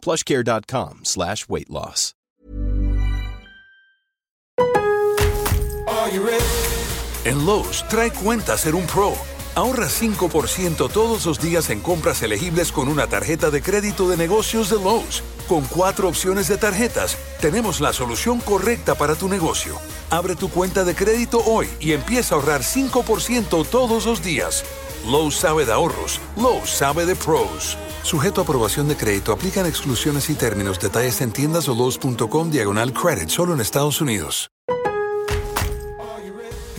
plushcare.com slash weight loss. En Lowe's, trae cuenta ser un pro. Ahorra 5% todos los días en compras elegibles con una tarjeta de crédito de negocios de Lowe's. Con cuatro opciones de tarjetas, tenemos la solución correcta para tu negocio. Abre tu cuenta de crédito hoy y empieza a ahorrar 5% todos los días. Lowe's sabe de ahorros. Lowe's sabe de pros. Sujeto a aprobación de crédito, aplican exclusiones y términos. Detalles en tiendas o Lowe's.com diagonal credit, solo en Estados Unidos.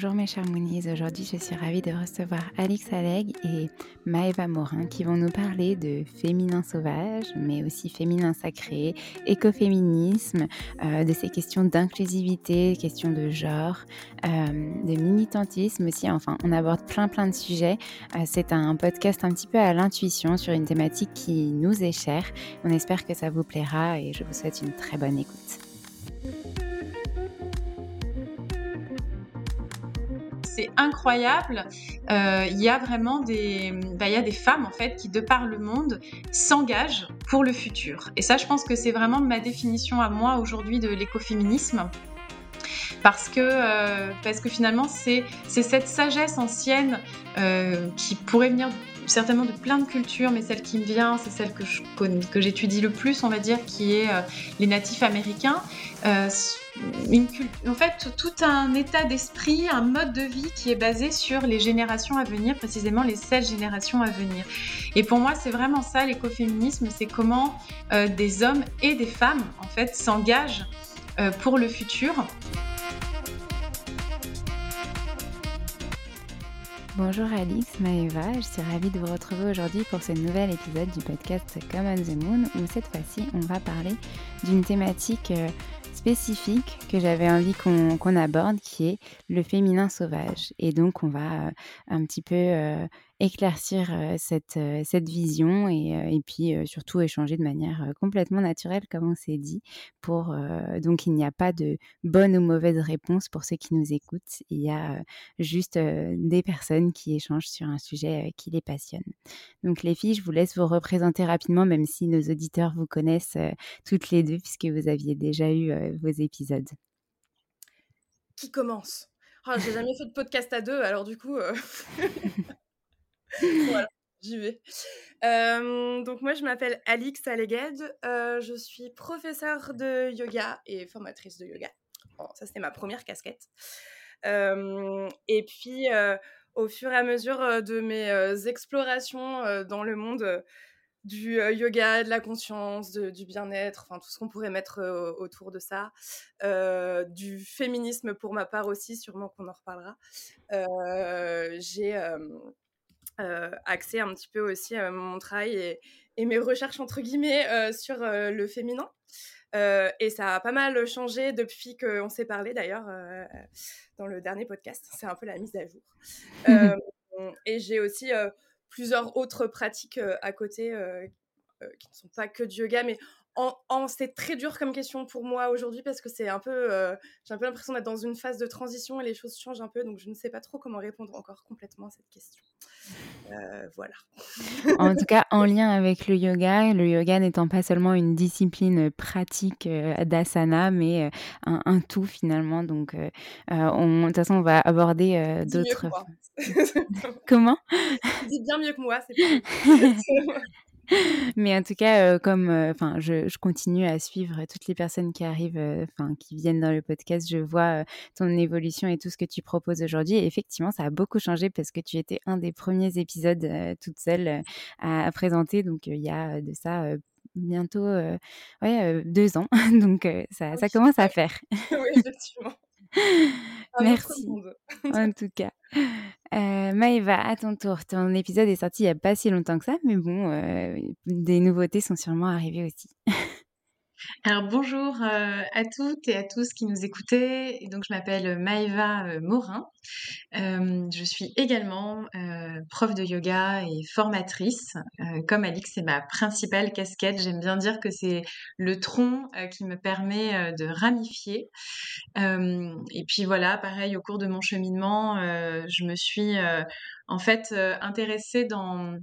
Bonjour mes chers Moonies, aujourd'hui je suis ravie de recevoir Alix Alleg et Maëva Morin qui vont nous parler de féminin sauvage, mais aussi féminin sacré, écoféminisme, euh, de ces questions d'inclusivité, questions de genre, euh, de militantisme aussi, enfin on aborde plein plein de sujets. Euh, c'est un podcast un petit peu à l'intuition sur une thématique qui nous est chère. On espère que ça vous plaira et je vous souhaite une très bonne écoute. C'est incroyable. Euh, il y a vraiment des, bah, y a des femmes en fait qui de par le monde s'engagent pour le futur. Et ça, je pense que c'est vraiment ma définition à moi aujourd'hui de l'écoféminisme. Parce que, euh, parce que finalement, c'est cette sagesse ancienne euh, qui pourrait venir certainement de plein de cultures, mais celle qui me vient, c'est celle que que j'étudie le plus, on va dire, qui est les natifs américains en fait tout un état d'esprit, un mode de vie qui est basé sur les générations à venir, précisément les 16 générations à venir. Et pour moi, c'est vraiment ça l'écoféminisme, c'est comment euh, des hommes et des femmes en fait s'engagent euh, pour le futur. Bonjour Alix, Maëva, je suis ravie de vous retrouver aujourd'hui pour ce nouvel épisode du podcast Come on the Moon où cette fois-ci on va parler d'une thématique euh, spécifique que j'avais envie qu'on aborde, qui est le féminin sauvage. Et donc, on va euh, un petit peu euh, éclaircir cette, cette vision et, et puis surtout échanger de manière complètement naturelle, comme on s'est dit. Pour, donc, il n'y a pas de bonne ou mauvaise réponse pour ceux qui nous écoutent. Il y a juste des personnes qui échangent sur un sujet qui les passionne. Donc, les filles, je vous laisse vous représenter rapidement, même si nos auditeurs vous connaissent toutes les deux, puisque vous aviez déjà eu vos épisodes. Qui commence? Ah, J'ai jamais fait de podcast à deux, alors du coup. j'y vais. Euh, donc moi, je m'appelle Alix Aleged. Euh, je suis professeure de yoga et formatrice de yoga. ça, c'était ma première casquette. Euh, et puis, au fur et à mesure de mes explorations dans le monde du yoga, de la conscience, du bien-être, enfin tout ce qu'on pourrait mettre autour de ça, du féminisme pour ma part aussi, sûrement qu'on en reparlera. J'ai axé un petit peu aussi mon travail et, mes recherches entre guillemets sur le féminin. et ça a pas mal changé depuis qu'on s'est parlé d'ailleurs dans le dernier podcast. C'est un peu la mise à jour. et j'ai aussi plusieurs autres pratiques à côté qui ne sont pas que du yoga, mais en, c'est très dur comme question pour moi aujourd'hui parce que c'est un peu, j'ai un peu l'impression d'être dans une phase de transition et les choses changent un peu, donc je ne sais pas trop comment répondre encore complètement à cette question. voilà. en tout cas, en lien avec le yoga, le yoga n'étant pas seulement une discipline pratique d'asana, mais un, tout finalement. Donc, on, de toute façon, on va aborder d'autres. Comment? Dis bien mieux que moi, c'est Mais en tout cas, comme enfin, je, continue à suivre toutes les personnes qui arrivent, enfin, qui viennent dans le podcast, je vois ton évolution et tout ce que tu proposes aujourd'hui. Et effectivement, ça a beaucoup changé parce que tu étais un des premiers épisodes toute seule à, présenter. Donc, il y a de ça bientôt ouais, deux ans. Donc, ça, ça commence à faire. oui, effectivement. Merci. en tout cas. Euh, Maëva, à ton tour. Ton épisode est sorti il n'y a pas si longtemps que ça, mais bon, euh, des nouveautés sont sûrement arrivées aussi. Alors bonjour euh, à toutes et à tous qui nous écoutez. Donc je m'appelle Maëva euh, Morin. Euh, je suis également prof de yoga et formatrice. comme Alix, c'est ma principale casquette. J'aime bien dire que c'est le tronc qui me permet de ramifier. et puis voilà, pareil, au cours de mon cheminement, je me suis en fait intéressée dans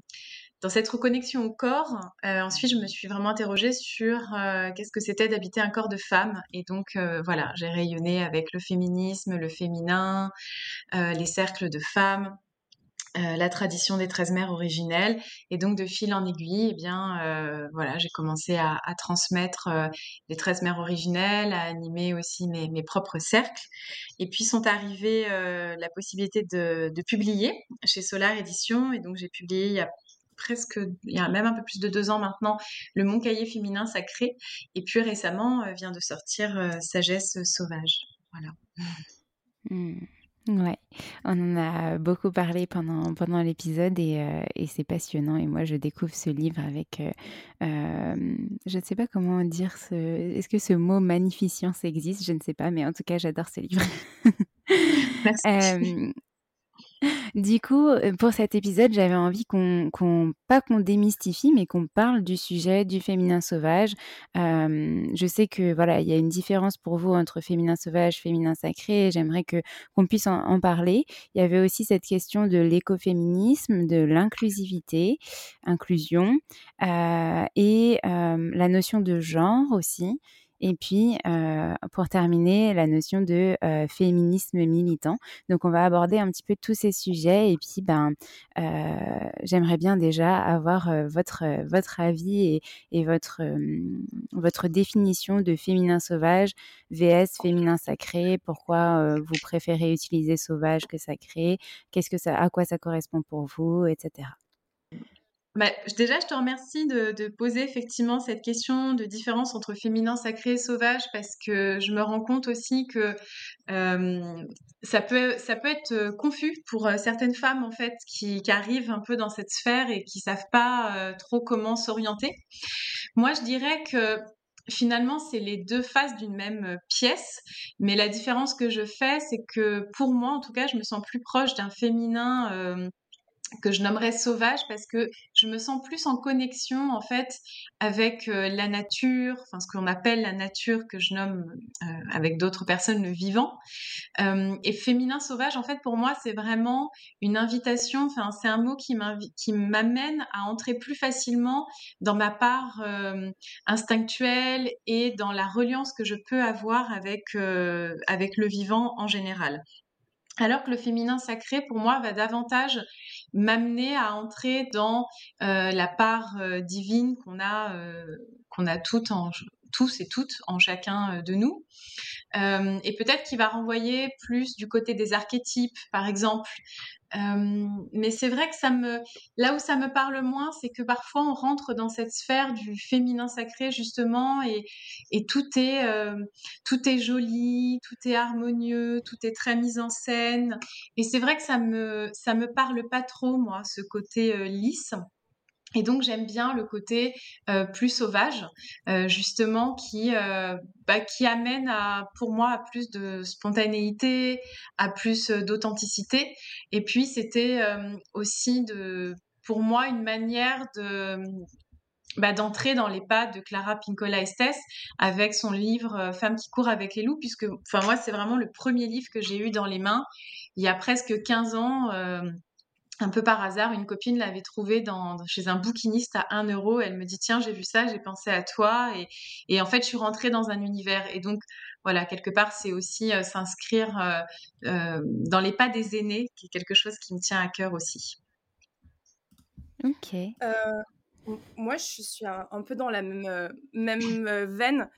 dans cette reconnexion au corps, euh, ensuite, je me suis vraiment interrogée sur euh, qu'est-ce que c'était d'habiter un corps de femme. Et donc, euh, voilà, j'ai rayonné avec le féminisme, le féminin, les cercles de femmes. la tradition des 13 mères originelles et donc de fil en aiguille eh bien voilà j'ai commencé à, transmettre les 13 mères originelles à animer aussi mes, propres cercles et puis sont arrivées la possibilité de, de, publier chez Solar Édition et donc j'ai publié il y a presque, il y a même un peu plus de deux ans maintenant, le Mon Cahier féminin sacré. Et puis récemment euh, vient de sortir euh, Sagesse sauvage. Voilà. Mmh. Ouais, on en a beaucoup parlé pendant, pendant l'épisode et, euh, et c'est passionnant. Et moi, je découvre ce livre avec, je ne sais pas comment dire, ce, est-ce que ce mot magnificence existe? Je ne sais pas, mais en tout cas, j'adore ce livre. Merci. Du coup, pour cet épisode, j'avais envie qu'on, pas qu'on démystifie, mais qu'on parle du sujet du féminin sauvage. je sais que voilà, il y a une différence pour vous entre féminin sauvage, féminin sacré. J'aimerais que qu'on puisse en, parler. Il y avait aussi cette question de l'écoféminisme, de l'inclusivité, inclusion, et la notion de genre aussi. Et puis, euh, pour terminer, la notion de euh, féminisme militant. Donc, on va aborder un petit peu tous ces sujets. Et puis, ben, euh, j'aimerais bien déjà avoir votre, votre avis et, et votre, votre définition de féminin sauvage, VS féminin sacré. Pourquoi vous préférez utiliser sauvage que sacré? Qu'est-ce que ça, à quoi ça correspond pour vous, etc. Bah, déjà, je te remercie de, poser effectivement cette question de différence entre féminin sacré et sauvage parce que je me rends compte aussi que ça, peut, ça peut être euh, confus pour euh, certaines femmes en fait qui, arrivent un peu dans cette sphère et qui savent pas euh, trop comment s'orienter. Moi, je dirais que finalement, c'est les deux faces d'une même pièce, mais la différence que je fais, c'est que pour moi, en tout cas, je me sens plus proche d'un féminin que je nommerais sauvage parce que je me sens plus en connexion en fait avec euh, la nature, enfin ce qu'on appelle la nature que je nomme euh, avec d'autres personnes le vivant. Euh, et féminin sauvage en fait pour moi c'est vraiment une invitation, enfin c'est un mot qui m'amène à entrer plus facilement dans ma part instinctuelle et dans la reliance que je peux avoir avec avec le vivant en général. Alors que le féminin sacré, pour moi, va davantage m'amener à entrer dans la part divine qu'on a, qu'on a toutes en, tous et toutes en chacun de nous. et peut-être qu'il va renvoyer plus du côté des archétypes, par exemple, mais c'est vrai que ça me, là où ça me parle moins, c'est que parfois on rentre dans cette sphère du féminin sacré justement, et, et tout est, tout est joli, tout est harmonieux, tout est très mis en scène, et c'est vrai que ça me, ça me parle pas trop moi, ce côté lisse. Et donc j'aime bien le côté euh, plus sauvage, euh, justement, qui, euh, bah, amène pour moi à plus de spontanéité, à plus d'authenticité. Et puis c'était aussi pour moi une manière bah, d'entrer dans les pas de Clara Pinkola Estes avec son livre Femme qui court avec les loups, puisque enfin moi c'est vraiment le premier livre que j'ai eu dans les mains il y a presque 15 ans un peu par hasard, une copine l'avait trouvé dans, chez un bouquiniste à 1 euro. Elle me dit Tiens, j'ai vu ça, j'ai pensé à toi. Et, et, en fait, je suis rentrée dans un univers. Et donc, voilà, quelque part, c'est aussi euh, s'inscrire euh, euh, dans les pas des aînés, qui est quelque chose qui me tient à cœur aussi. Ok. moi, je suis un, peu dans la même, même veine.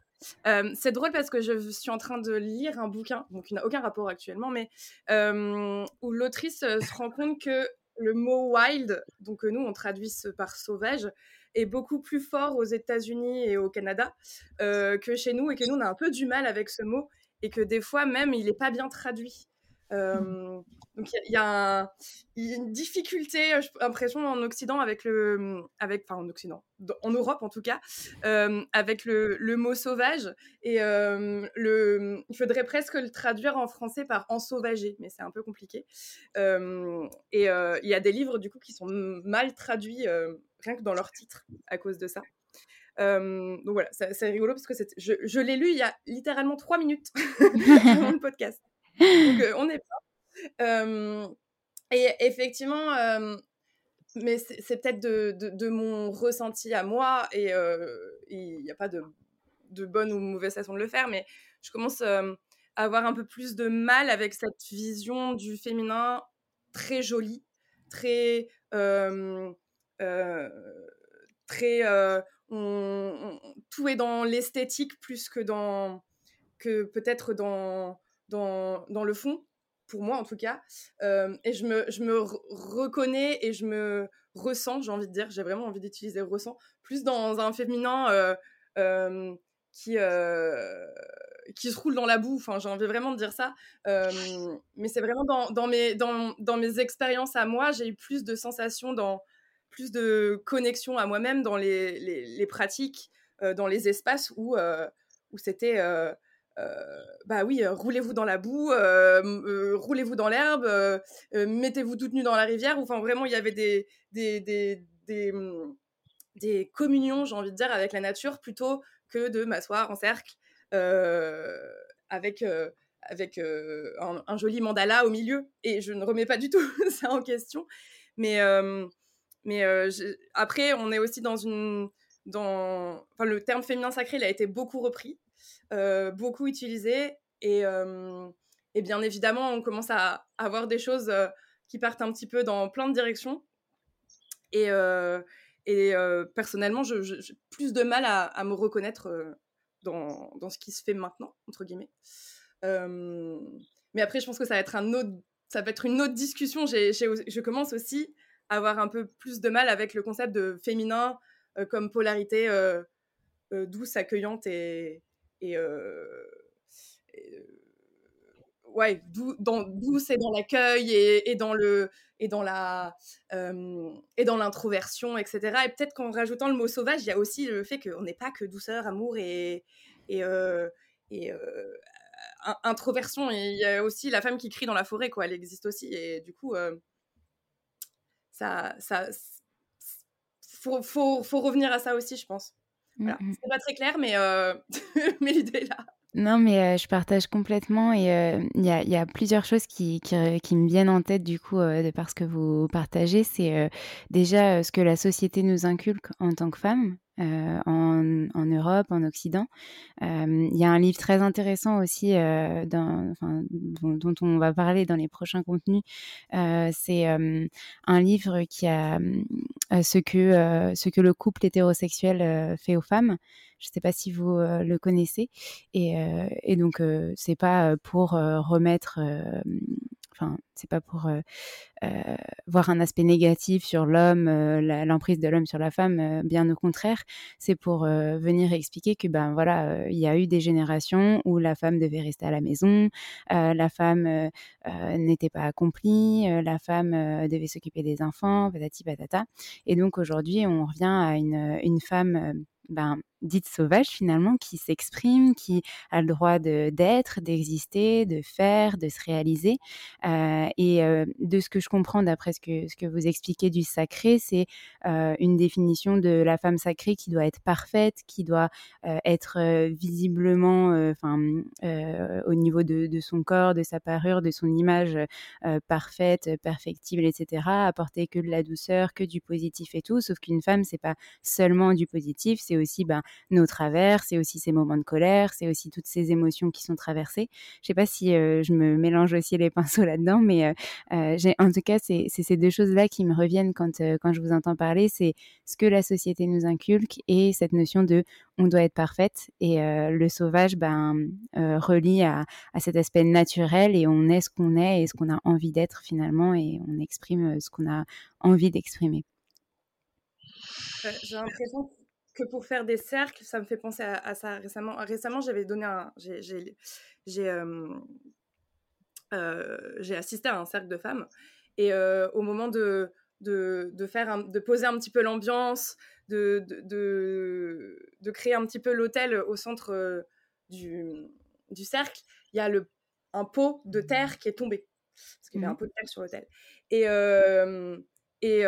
c'est drôle parce que je suis en train de lire un bouquin, donc qui n'a aucun rapport actuellement, mais où l'autrice se rend compte que le mot wild, donc nous on traduit par sauvage, est beaucoup plus fort aux États-Unis et au Canada euh, que chez nous et que nous on a un peu du mal avec ce mot et que des fois même il n'est pas bien traduit. Euh, donc il y, a une difficulté, j'ai l'impression, en Occident avec le, avec, enfin en Occident, en Europe en tout cas, euh, avec le, le, mot sauvage. Et euh, le, il faudrait presque le traduire en français par ensauvagé, mais c'est un peu compliqué. et il y a des livres du coup qui sont mal traduits rien que dans leur titre à cause de ça. donc voilà, c'est rigolo parce que je, je l'ai lu il y a littéralement trois minutes dans le podcast. Donc, euh, on est pas. et effectivement, mais c'est peut-être de, de, mon ressenti à moi, et il n'y a pas de, de, bonne ou mauvaise façon de le faire, mais je commence à avoir un peu plus de mal avec cette vision du féminin très jolie, très. très tout est dans l'esthétique plus que dans que peut-être dans dans, le fond, pour moi en tout cas. Euh, et je me, je me reconnais et je me ressens, j'ai envie de dire, j'ai vraiment envie d'utiliser ressent, plus dans un féminin euh, euh, qui, qui se roule dans la boue. Enfin, j'ai envie vraiment de dire ça. mais c'est vraiment dans, mes, dans, dans mes expériences à moi, j'ai eu plus de sensations, dans, plus de connexion à moi-même dans les, les, les pratiques, dans les espaces où, où c'était bah oui, euh, roulez-vous dans la boue, euh, roulez-vous dans l'herbe, mettez-vous toute nue dans la rivière. Enfin, vraiment, il y avait des, des, des, des, des communions, j'ai envie de dire, avec la nature plutôt que de m'asseoir en cercle avec, avec un, joli mandala au milieu. Et je ne remets pas du tout ça en question. Mais, mais après, on est aussi dans une. Dans... Enfin, le terme féminin sacré, il a été beaucoup repris. Euh, beaucoup utilisé. Et, et, bien évidemment, on commence à avoir des choses euh, qui partent un petit peu dans plein de directions. Et, euh, personnellement, j'ai plus de mal à, me reconnaître dans, dans, ce qui se fait maintenant, entre guillemets. mais après, je pense que ça va être, un autre, ça va être une autre discussion. je commence aussi à avoir un peu plus de mal avec le concept de féminin comme polarité douce, accueillante et, et, ouais, d'où c'est dans l'accueil et, et, dans le et dans la et dans l'introversion, etc. Et peut-être qu'en rajoutant le mot sauvage, il y a aussi le fait qu'on n'est pas que douceur, amour et et, et introversion. Et il y a aussi la femme qui crie dans la forêt, quoi. Elle existe aussi. Et du coup, ça ça faut, faut, faut revenir à ça aussi, je pense. Voilà. Mmh c'est pas très clair, mais, euh, mais l'idée est là. Non, mais je partage complètement et il y, a, y, a, plusieurs choses qui, qui, qui, me viennent en tête du coup de parce que vous partagez. C'est déjà ce que la société nous inculque en tant que femme, en, Europe, en Occident. Il y a un livre très intéressant aussi dont, dont, on va parler dans les prochains contenus. C'est un livre qui a ce, que, ce que le couple hétérosexuel fait aux femmes. Je ne sais pas si vous le connaissez. Et, et donc, c'est pas pour remettre enfin, c'est pas pour euh, euh, voir un aspect négatif sur l'homme, euh, l'emprise de l'homme sur la femme, bien au contraire, c'est pour venir expliquer que ben voilà, il y a eu des générations où la femme devait rester à la maison, la femme n'était pas accomplie, la femme devait s'occuper des enfants, patati patata. Et donc aujourd'hui, on revient à une, une femme ben, dite sauvage finalement, qui s'exprime, qui a le droit d'être, d'exister, de faire, de se réaliser. Euh, et euh, de ce que je comprends d'après ce que, ce que vous expliquez du sacré, c'est euh, une définition de la femme sacrée qui doit être parfaite, qui doit être visiblement, enfin, au niveau de, de, son corps, de sa parure, de son image parfaite, perfectible, etc. Apporter que de la douceur, que du positif et tout. Sauf qu'une femme, c'est pas seulement du positif, c'est aussi ben, nos travers, c'est aussi ces moments de colère, c'est aussi toutes ces émotions qui sont traversées. Je sais pas si euh, je me mélange aussi les pinceaux là-dedans, mais euh, euh, en tout cas, c'est, ces deux choses-là qui me reviennent quand, quand je vous entends parler. C'est ce que la société nous inculque et cette notion de on doit être parfaite. Et le sauvage ben, relie à, à, cet aspect naturel et on est ce qu'on est et ce qu'on a envie d'être finalement et on exprime ce qu'on a envie d'exprimer. J'ai l'impression que pour faire des cercles, ça me fait penser à, ça récemment. Récemment, j'avais donné un. J'ai euh, euh, assisté à un cercle de femmes. Et euh, au moment de, de, de, faire de poser un petit peu l'ambiance, de, de, de, créer un petit peu l'hôtel au centre du, du cercle, il y a le, un pot de terre qui est tombé. Parce qu'il y avait mmh un pot de terre sur l'hôtel. Et, et,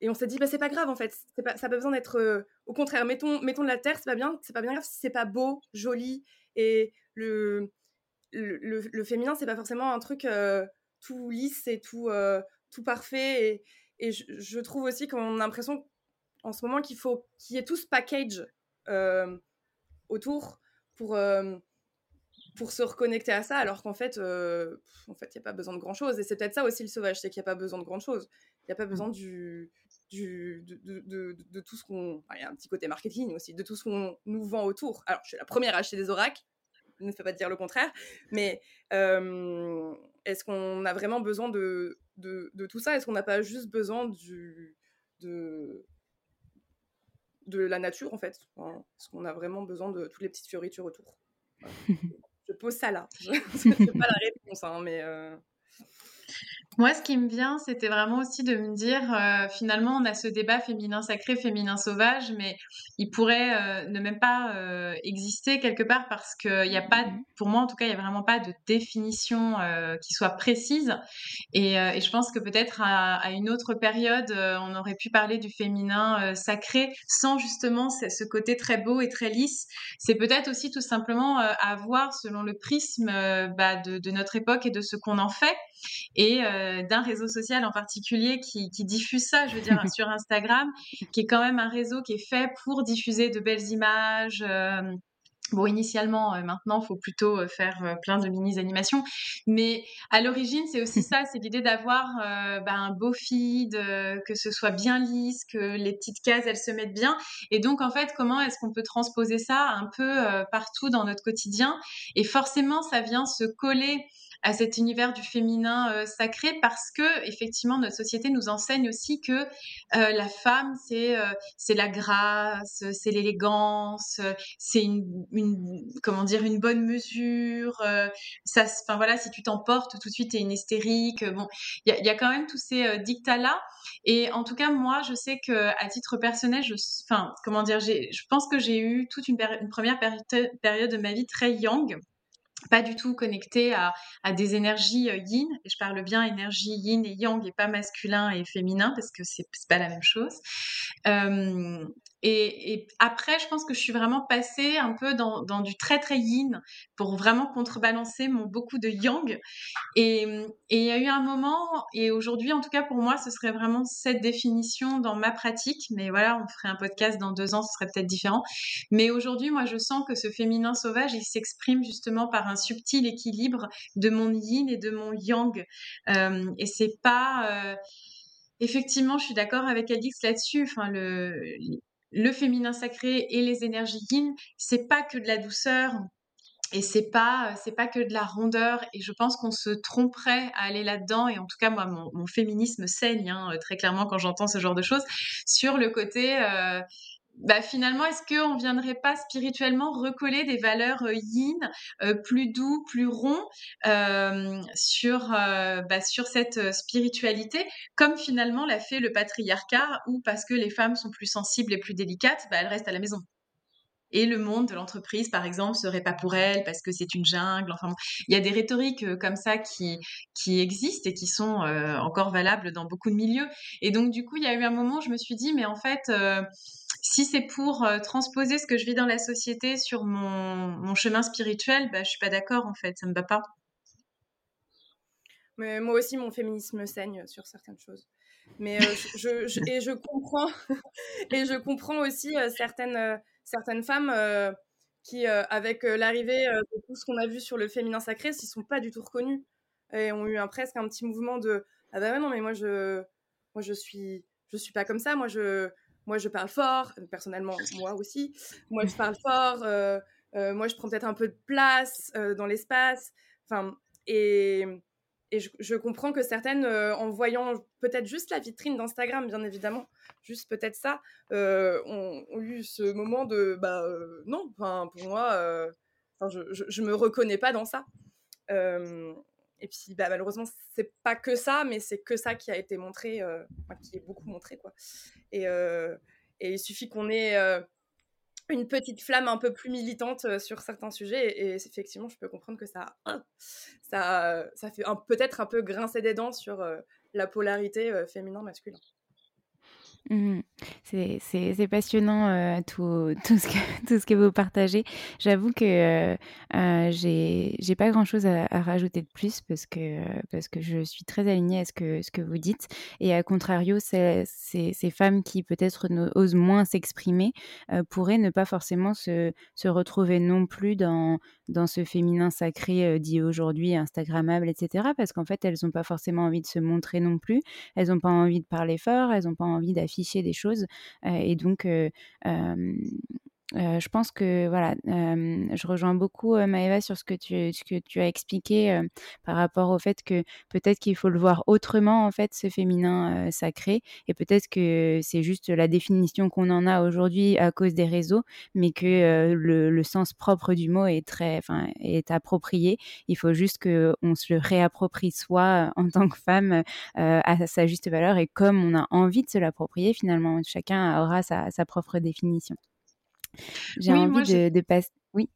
et on s'est dit, bah, c'est pas grave en fait, pas, ça n'a pas besoin d'être. Euh, au contraire, mettons, mettons de la terre, c'est pas bien, c'est pas bien grave si c'est pas beau, joli. Et le, le, le, féminin, c'est pas forcément un truc euh, tout lisse et tout, euh, tout parfait. Et, et je, trouve aussi qu'on a l'impression en ce moment qu'il faut qu'il y ait tout ce package autour pour, pour se reconnecter à ça, alors qu'en fait, en fait, il n'y a pas besoin de grand chose. Et c'est peut-être ça aussi le sauvage, c'est qu'il n'y a pas besoin de grand chose. Il n'y a pas besoin du, de, tout ce qu'on. il y a un petit côté marketing aussi, de tout ce qu'on nous vend autour. Alors, je suis la première à acheter des oracles, je ne peux pas dire le contraire, mais est-ce qu'on a vraiment besoin de, de, tout ça? Est-ce qu'on n'a pas juste besoin du, de, de la nature, en fait? Est-ce qu'on a vraiment besoin de toutes les petites fioritures autour? Je pose ça là. Je pas la réponse, hein, mais. Euh, moi, ce qui me vient, c'était vraiment aussi de me dire, euh, finalement, on a ce débat féminin sacré, féminin sauvage, mais il pourrait euh, ne même pas euh, exister quelque part parce qu'il n'y a pas, mmh pour moi en tout cas, il n'y a vraiment pas de définition qui soit précise. Et, et je pense que peut-être à, à, une autre période, on aurait pu parler du féminin sacré sans justement ce côté très beau et très lisse. C'est peut-être aussi tout simplement à voir selon le prisme bah, de, de, notre époque et de ce qu'on en fait. Et euh, d'un réseau social en particulier qui, diffuse ça, je veux dire, sur Instagram, qui est quand même un réseau qui est fait pour diffuser de belles images. Euh, bon, initialement, euh, maintenant, il faut plutôt faire plein de mini-animations. Mais à l'origine, c'est aussi ça, c'est l'idée d'avoir bah, un beau feed, que ce soit bien lisse, que les petites cases, elles se mettent bien. Et donc, en fait, comment est-ce qu'on peut transposer ça un peu partout dans notre quotidien Et forcément, ça vient se coller à cet univers du féminin euh, sacré parce que effectivement notre société nous enseigne aussi que euh, la femme c'est euh, c'est la grâce, c'est l'élégance, c'est une, une, comment dire une bonne mesure. ça, enfin voilà, si tu t'emportes tout de suite t'es une hystérique. Bon, il y a, y a, quand même tous ces dictats là. Et en tout cas moi je sais que à titre personnel, je, enfin comment dire, je pense que j'ai eu toute une, une première période de ma vie très yang pas du tout connecté à, des énergies euh, yin. Et je parle bien énergie yin et yang et pas masculin et féminin parce que c'est pas la même chose. Euh, Et, après, je pense que je suis vraiment passée un peu dans, du très très yin pour vraiment contrebalancer mon beaucoup de yang. Et il y a eu un moment, et aujourd'hui en tout cas pour moi, ce serait vraiment cette définition dans ma pratique. Mais voilà, on ferait un podcast dans deux ans, ce serait peut-être différent. Mais aujourd'hui, moi, je sens que ce féminin sauvage, il s'exprime justement par un subtil équilibre de mon yin et de mon yang. Euh, et c'est pas... Euh, effectivement, je suis d'accord avec Alix là-dessus. Enfin, le, le féminin sacré et les énergies yin, c'est pas que de la douceur et c'est pas c'est pas que de la rondeur et je pense qu'on se tromperait à aller là-dedans et en tout cas moi mon, féminisme saigne hein, très clairement quand j'entends ce genre de choses sur le côté euh, bah, finalement, est-ce qu'on ne viendrait pas spirituellement recoller des valeurs euh, yin, euh, plus doux, plus ronds, euh, sur, bah, sur cette spiritualité, comme finalement l'a fait le patriarcat, où parce que les femmes sont plus sensibles et plus délicates, bah, elles restent à la maison. Et le monde de l'entreprise, par exemple, serait pas pour elles parce que c'est une jungle. Enfin, il y a des rhétoriques comme ça qui, qui existent et qui sont encore valables dans beaucoup de milieux. Et donc, du coup, il y a eu un moment, où je me suis dit, mais en fait, si c'est pour euh, transposer ce que je vis dans la société sur mon, chemin spirituel, bah, je suis pas d'accord en fait, ça me va pas. Mais moi aussi, mon féminisme saigne sur certaines choses. Mais euh, je, et je comprends et je comprends aussi euh, certaines certaines femmes qui, avec l'arrivée de tout ce qu'on a vu sur le féminin sacré, s'y sont pas du tout reconnues et ont eu un, presque un petit mouvement de ah bah non mais moi je moi je suis je suis pas comme ça moi je moi, je parle fort, personnellement, moi aussi. Moi, je parle fort. Euh, euh, moi, je prends peut-être un peu de place euh, dans l'espace. Enfin, et, et je, comprends que certaines, en voyant peut-être juste la vitrine d'Instagram, bien évidemment, juste peut-être ça, ont, eu ce moment de bah non, enfin, pour moi, je, je, je, me reconnais pas dans ça. Et puis, bah, malheureusement, c'est pas que ça, mais c'est que ça qui a été montré, euh, qui est beaucoup montré, quoi. Et, euh, et il suffit qu'on ait euh, une petite flamme un peu plus militante sur certains sujets, et, effectivement, je peux comprendre que ça, ça, ça fait peut-être un peu grincer des dents sur la polarité féminin-masculin. Mmh c'est passionnant euh, tout, tout, ce que, tout ce que vous partagez. J'avoue que euh, euh, j'ai pas grand chose à, rajouter de plus parce que, parce que je suis très alignée à ce que, ce que vous dites. Et à contrario, ces, femmes qui peut-être osent moins s'exprimer pourraient ne pas forcément se, se retrouver non plus dans, dans ce féminin sacré dit aujourd'hui Instagrammable, etc. Parce qu'en fait, elles n'ont pas forcément envie de se montrer non plus. Elles n'ont pas envie de parler fort, elles n'ont pas envie d'afficher des choses. et donc, je pense que voilà, je rejoins beaucoup Maëva sur ce que tu, as expliqué par rapport au fait que peut-être qu'il faut le voir autrement en fait ce féminin sacré et peut-être que c'est juste la définition qu'on en a aujourd'hui à cause des réseaux, mais que le, sens propre du mot est très, enfin est approprié. Il faut juste que on se le réapproprie soi en tant que femme à sa juste valeur et comme on a envie de se l'approprier finalement, chacun aura sa propre définition. J'ai envie de, passer. Oui.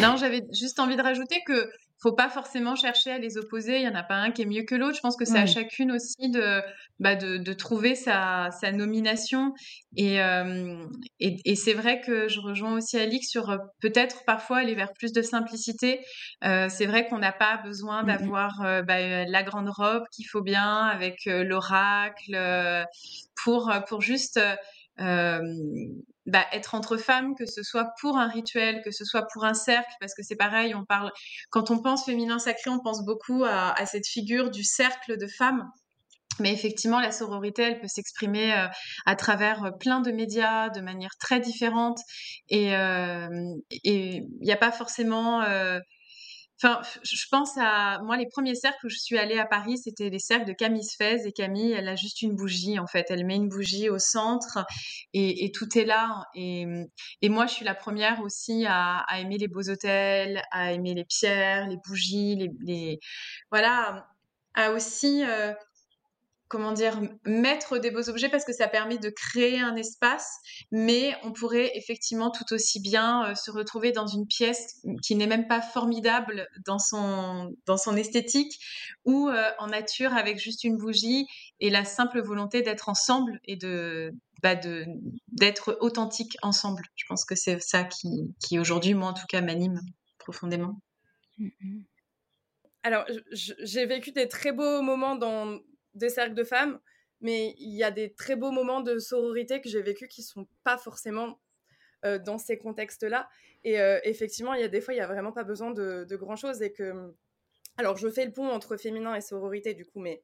Non, j'avais juste envie de rajouter que faut pas forcément chercher à les opposer. Il y en a pas un qui est mieux que l'autre. Je pense que c'est à chacune aussi de, bah de, de, trouver sa, sa nomination. Et, euh, et, et c'est vrai que je rejoins aussi Alix sur euh, peut-être parfois aller vers plus de simplicité. Euh, c'est vrai qu'on n'a pas besoin mmh d'avoir euh, bah, la grande robe qu'il faut bien avec l'oracle pour, pour juste bah, être entre femmes, que ce soit pour un rituel, que ce soit pour un cercle, parce que c'est pareil, on parle, quand on pense féminin sacré, on pense beaucoup à, cette figure du cercle de femmes. Mais effectivement, la sororité, elle peut s'exprimer euh, à travers euh, plein de médias de manière très différente. Et il n'y a pas forcément Enfin, je pense à moi les premiers cercles où je suis allée à Paris, c'était les cercles de Camille Sfez et Camille, elle a juste une bougie en fait, elle met une bougie au centre et, et tout est là. Et, et, moi, je suis la première aussi à, à, aimer les beaux hôtels, à aimer les pierres, les bougies, les, les... voilà, à aussi euh, comment dire, mettre des beaux objets parce que ça permet de créer un espace, mais on pourrait effectivement tout aussi bien euh, se retrouver dans une pièce qui n'est même pas formidable dans son, dans son esthétique ou euh, en nature avec juste une bougie et la simple volonté d'être ensemble et de, bah d'être authentique ensemble. Je pense que c'est ça qui, qui aujourd'hui, moi en tout cas, m'anime profondément. Mmh Alors, j'ai vécu des très beaux moments dans des cercles de femmes, mais il y a des très beaux moments de sororité que j'ai vécu qui sont pas forcément euh, dans ces contextes-là. Et euh, effectivement, il y a des fois, il y a vraiment pas besoin de, grand chose et que, alors, je fais le pont entre féminin et sororité du coup, mais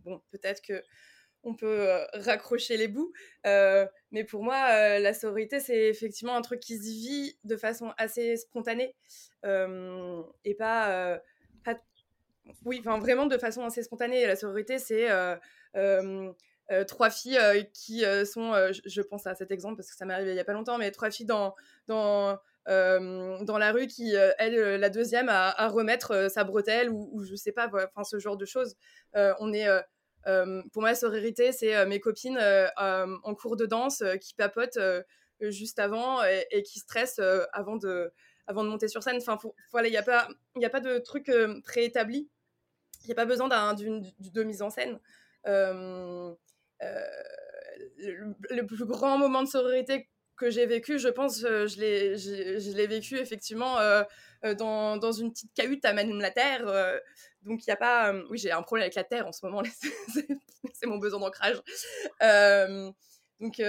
bon, peut-être que on peut euh, raccrocher les bouts. mais pour moi, la sororité, c'est effectivement un truc qui se vit de façon assez spontanée et pas oui, enfin vraiment de façon assez spontanée. La sororité, c'est euh, euh, euh, trois filles qui sont, je, pense à cet exemple parce que ça m'est arrivé il y a pas longtemps, mais trois filles dans dans dans la rue qui, elle, la deuxième, à, remettre sa bretelle ou, ou, je sais pas, enfin ce genre de choses. on est pour moi, la sororité, c'est mes copines en cours de danse qui papotent juste avant et, qui stressent avant de avant de monter sur scène. Enfin, voilà, il n'y a pas, a pas de truc préétabli. Il n'y a pas besoin d'une de mise en scène. Euh, euh, le, plus grand moment de sororité que j'ai vécu, je pense, euh, je l'ai vécu effectivement dans, dans, une petite cahute à Manum la Terre. donc, il n'y a pas. oui, j'ai un problème avec la Terre en ce moment, c'est mon besoin d'ancrage. donc,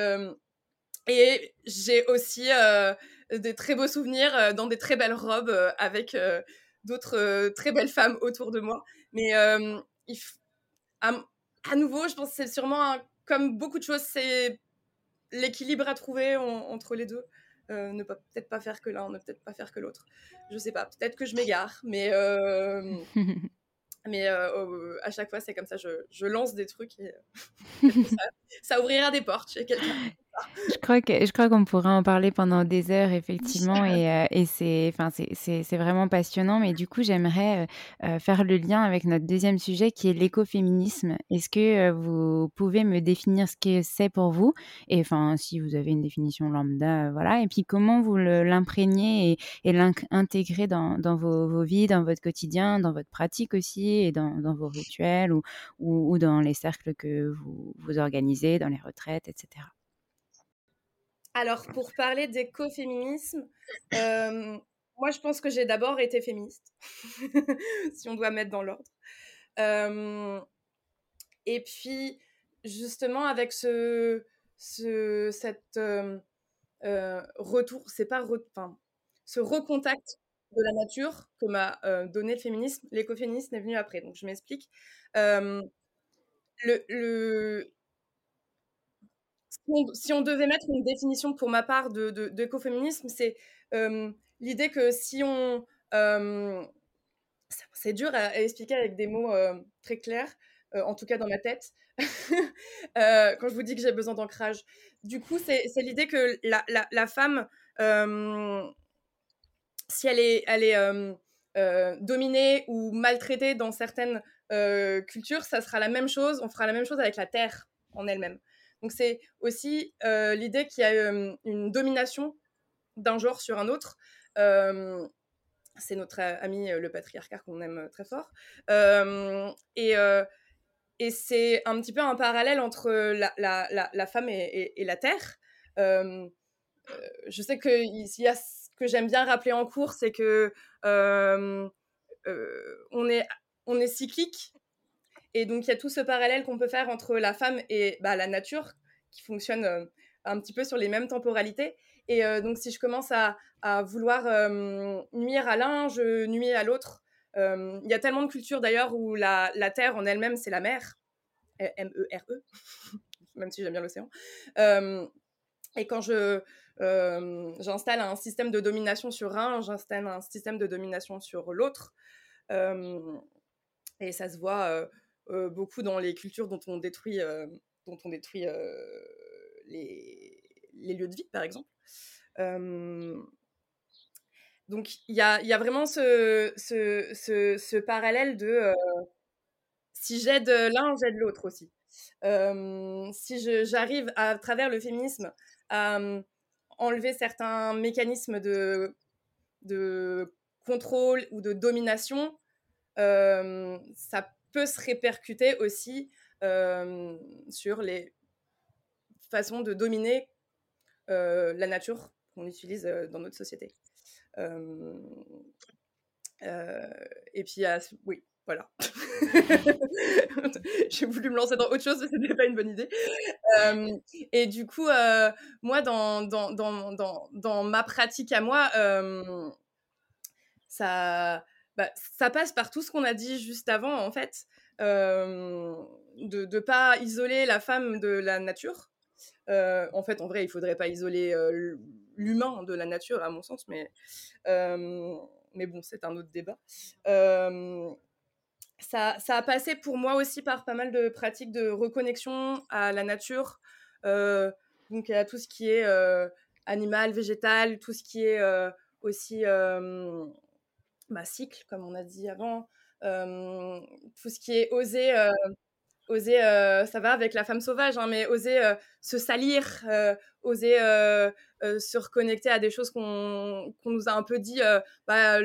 et j'ai aussi des très beaux souvenirs dans des très belles robes avec d'autres très belles femmes autour de moi. Mais il à, nouveau, je pense que c'est sûrement, comme beaucoup de choses, c'est l'équilibre à trouver entre les deux. ne peut-être pas faire que l'un, ne peut-être pas faire que l'autre. Je sais pas, peut-être que je m'égare, mais mais à chaque fois c'est comme ça, je, je, lance des trucs et ça, ça, ouvrira des portes chez quelqu'un. Je crois que je crois qu'on pourrait en parler pendant des heures effectivement et, euh, et c'est enfin c'est vraiment passionnant mais du coup j'aimerais euh, euh, faire le lien avec notre deuxième sujet qui est l'écoféminisme. Est-ce que vous pouvez me définir ce que c'est pour vous? Et enfin si vous avez une définition lambda voilà et puis comment vous l'imprégnez et, et l'intégrer dans, dans vos, vos, vies, dans votre quotidien, dans votre pratique aussi et dans, dans vos rituels ou, ou, ou dans les cercles que vous, vous organisez, dans les retraites, etc. Alors, pour parler d'écoféminisme, euh, moi, je pense que j'ai d'abord été féministe, si on doit mettre dans l'ordre. Euh, et puis, justement, avec ce, euh, retour, c'est pas, enfin, ce recontact de la nature que m'a donné le féminisme, l'écoféminisme est venu après. Donc, je m'explique. le, si on, devait mettre une définition pour ma part d'écoféminisme, de, c'est l'idée que si on... c'est dur à, expliquer avec des mots très clairs, en tout cas dans ma tête, quand je vous dis que j'ai besoin d'ancrage. Du coup, c'est l'idée que la, femme, si elle est, elle est dominée ou maltraitée dans certaines cultures, ça sera la même chose, on fera la même chose avec la terre en elle-même. Donc c'est aussi euh, l'idée qu'il y a euh, une domination d'un genre sur un autre. Euh, c'est notre ami le patriarcat qu'on aime très fort. et, et c'est un petit peu un parallèle entre la, femme et, et, la terre. je sais que y a ce que j'aime bien rappeler en cours, c'est que on, est, on est cyclique et donc, il y a tout ce parallèle qu'on peut faire entre la femme et bah, la nature, qui fonctionne euh, un petit peu sur les mêmes temporalités. Et euh, donc, si je commence à, vouloir euh, nuire à l'un, je nuis à l'autre. Il y a tellement de cultures d'ailleurs où la, terre en elle-même, c'est la mer, M-E-R-E, -E, même si j'aime bien l'océan. et quand je, j'installe un système de domination sur un, j'installe un système de domination sur l'autre. et ça se voit beaucoup dans les cultures dont on détruit, euh, dont on détruit euh, les, lieux de vie, par exemple. donc il y a, y a, vraiment ce, ce, ce, parallèle de si j'aide l'un, j'aide l'autre aussi. si j'arrive à travers le féminisme à enlever certains mécanismes de, de contrôle ou de domination, ça peut se répercuter aussi sur les façons de dominer la nature qu'on utilise dans notre société. et puis, oui, voilà. J'ai voulu me lancer dans autre chose, mais ce n'était pas une bonne idée. et du coup, moi, dans, dans, dans, dans, ma pratique à moi, ça, bah, ça passe par tout ce qu'on a dit juste avant, en fait, de ne pas isoler la femme de la nature. en fait, en vrai, il faudrait pas isoler l'humain de la nature, à mon sens, mais, mais bon, c'est un autre débat. Ça, ça, a passé pour moi aussi par pas mal de pratiques de reconnexion à la nature, donc à tout ce qui est animal, végétal, tout ce qui est aussi bah, cycle, comme on a dit avant, tout ce qui est oser, oser ça va avec la femme sauvage, hein, mais oser se salir, oser se reconnecter à des choses qu'on nous a un peu dit, bah,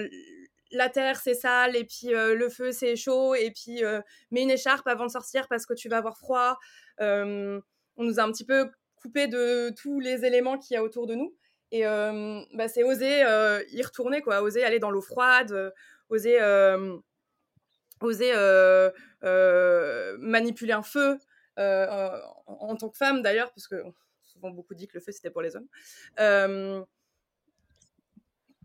la terre c'est sale, et puis le feu c'est chaud, et puis mets une écharpe avant de sortir parce que tu vas avoir froid. on nous a un petit peu coupé de tous les éléments qu'il y a autour de nous. Et bah, c'est oser y retourner, quoi, oser aller dans l'eau froide, oser, oser manipuler un feu en, tant que femme d'ailleurs, parce que souvent beaucoup dit que le feu c'était pour les hommes.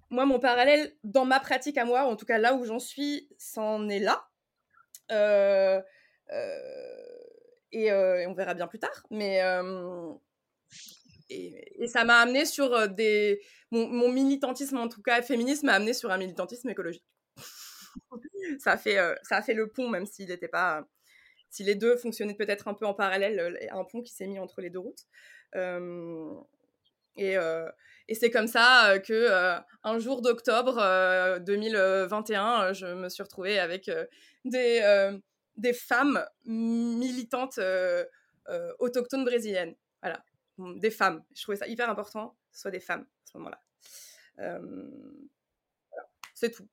moi, mon parallèle dans ma pratique à moi, en tout cas là où j'en suis, c'en est là. et, on verra bien plus tard. Mais et, ça m'a amené sur euh, des. Mon, militantisme, en tout cas féminisme, m'a amené sur un militantisme écologique. ça, a fait, euh, ça a fait le pont, même s'il n'était pas. Si les deux fonctionnaient peut-être un peu en parallèle, euh, un pont qui s'est mis entre les deux routes. et, et c'est comme ça que un jour d'octobre 2021, je me suis retrouvée avec des, des femmes militantes autochtones brésiliennes. Voilà des femmes. Je trouvais ça hyper important, ce soit des femmes à ce moment-là. C'est tout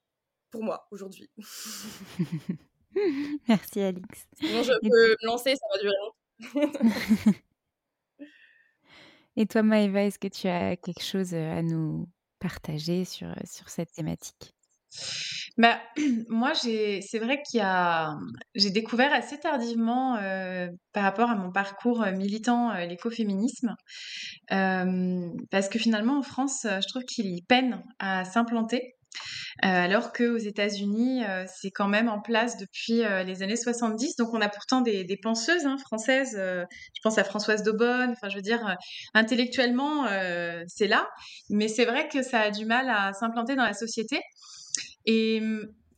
pour moi aujourd'hui. Merci Alix. Sinon, je peux me lancer, ça va durer longtemps. Et toi Maëva, est-ce que tu as quelque chose à nous partager sur, sur cette thématique? Bah, moi, c'est vrai qu'il y a, j'ai découvert assez tardivement euh, par rapport à mon parcours euh, militant euh, l'écoféminisme, parce que finalement en France, je trouve qu'il peine à s'implanter. alors qu'aux États-Unis, c'est quand même en place depuis les années 70. Donc, on a pourtant des, penseuses hein, françaises. je pense à Françoise Daubonne. Enfin, je veux dire, intellectuellement, c'est là. Mais c'est vrai que ça a du mal à s'implanter dans la société. Et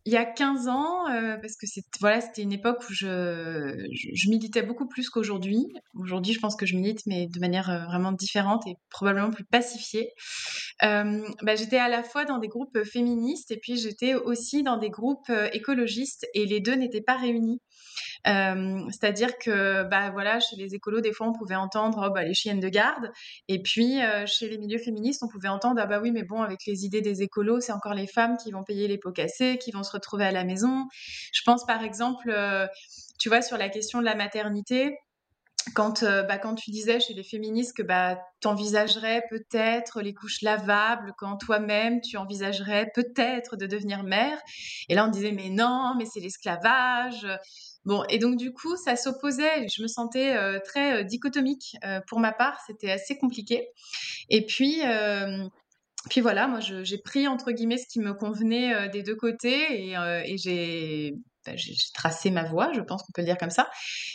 il y a 15 ans, euh, parce que voilà, c'était une époque où je, militais beaucoup plus qu'aujourd'hui. Aujourd'hui, je pense que je milite, mais de manière euh, vraiment différente et probablement plus pacifiée. Bah, j'étais à la fois dans des groupes féministes et puis j'étais aussi dans des groupes écologistes et les deux n'étaient pas réunis. C'est-à-dire que, bah voilà, chez les écolos, des fois, on pouvait entendre oh, bah, les chiennes de garde, et puis chez les milieux féministes, on pouvait entendre ah bah oui, mais bon, avec les idées des écolos, c'est encore les femmes qui vont payer les pots cassés, qui vont se retrouver à la maison. Je pense par exemple, tu vois, sur la question de la maternité quand, bah, quand tu disais chez les féministes que bah, tu envisagerais peut-être les couches lavables, quand toi-même tu envisagerais peut-être de devenir mère, et là on disait mais non, mais c'est l'esclavage, Bon, et donc du coup, ça s'opposait. Je me sentais euh, très euh, dichotomique euh, pour ma part. C'était assez compliqué. Et puis, puis voilà, moi, j'ai pris entre guillemets ce qui me convenait des deux côtés et, j'ai j'ai tracé ma voie, je pense qu'on peut le dire comme ça.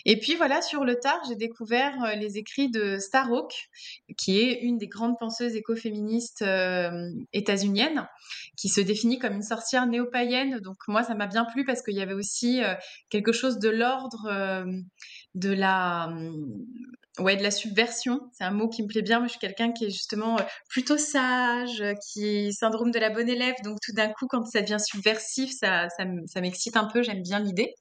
Et puis voilà, sur le tard, j'ai découvert euh, les écrits de Starhawk, qui est une des grandes penseuses écoféministes euh, états-uniennes, qui se définit comme une sorcière néo-païenne. Donc moi, ça m'a bien plu parce qu'il y avait aussi euh, quelque chose de l'ordre de la ouais, de la subversion. C'est un mot qui me plaît bien. Moi, je suis quelqu'un qui est justement plutôt sage, qui syndrome de la bonne élève. Donc, tout d'un coup, quand ça devient subversif, ça, ça m'excite un peu. J'aime bien l'idée.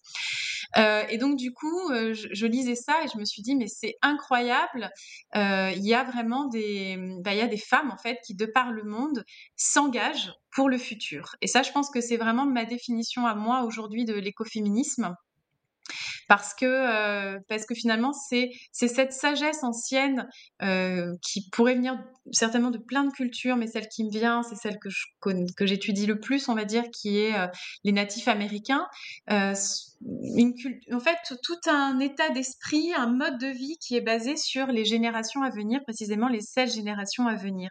Euh, et donc, du coup, je, lisais ça et je me suis dit, mais c'est incroyable. Euh, il y a vraiment des, bah, y a des femmes, en fait, qui, de par le monde, s'engagent pour le futur. Et ça, je pense que c'est vraiment ma définition à moi aujourd'hui de l'écoféminisme parce que euh, parce que finalement c'est cette sagesse ancienne euh, qui pourrait venir certainement de plein de cultures, mais celle qui me vient, c'est celle que je que j'étudie le plus, on va dire, qui est euh, les natifs américains. Une en fait, tout un état d'esprit, un mode de vie qui est basé sur les générations à venir, précisément les 16 générations à venir.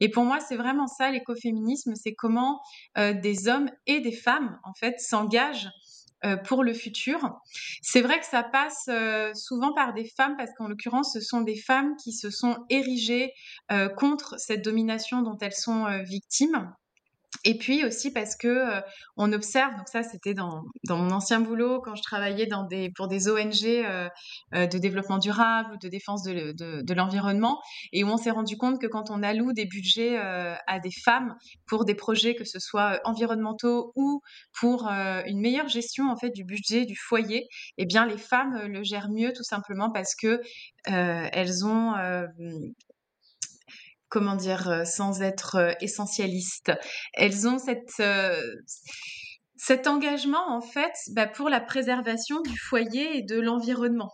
Et pour moi, c'est vraiment ça l'écoféminisme, c'est comment des hommes et des femmes, en fait, s'engagent euh, pour le futur. C'est vrai que ça passe euh, souvent par des femmes parce qu'en l'occurrence, ce sont des femmes qui se sont érigées euh, contre cette domination dont elles sont victimes. Et puis aussi parce que euh, on observe, donc ça c'était dans, mon ancien boulot quand je travaillais des, pour des ONG euh, euh, de développement durable ou de défense de, de, de l'environnement, et où on s'est rendu compte que quand on alloue des budgets à des femmes pour des projets que ce soit environnementaux ou pour une meilleure gestion en fait du budget du foyer, eh bien les femmes le gèrent mieux tout simplement parce que elles ont comment dire, euh, sans être euh, essentialistes. Elles ont cette, euh, cet engagement, en fait, bah, pour la préservation du foyer et de l'environnement.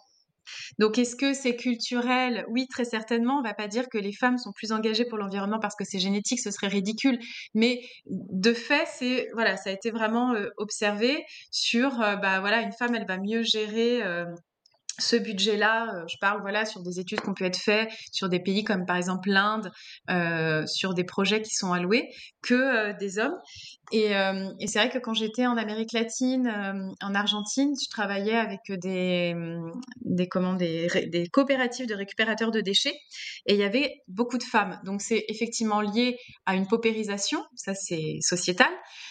Donc, est-ce que c'est culturel? Oui, très certainement. On ne va pas dire que les femmes sont plus engagées pour l'environnement parce que c'est génétique, ce serait ridicule. Mais de fait, c'est voilà, ça a été vraiment observé sur, bah voilà, une femme, elle va mieux gérer ce budget-là, euh, je parle voilà sur des études qui ont pu être faites sur des pays comme par exemple l'Inde, euh, sur des projets qui sont alloués, que euh, des hommes. Et, c'est vrai que quand j'étais en Amérique latine, en Argentine, je travaillais avec des des, comment, des, des coopératives de récupérateurs de déchets, et il y avait beaucoup de femmes. Donc c'est effectivement lié à une paupérisation, ça c'est sociétal,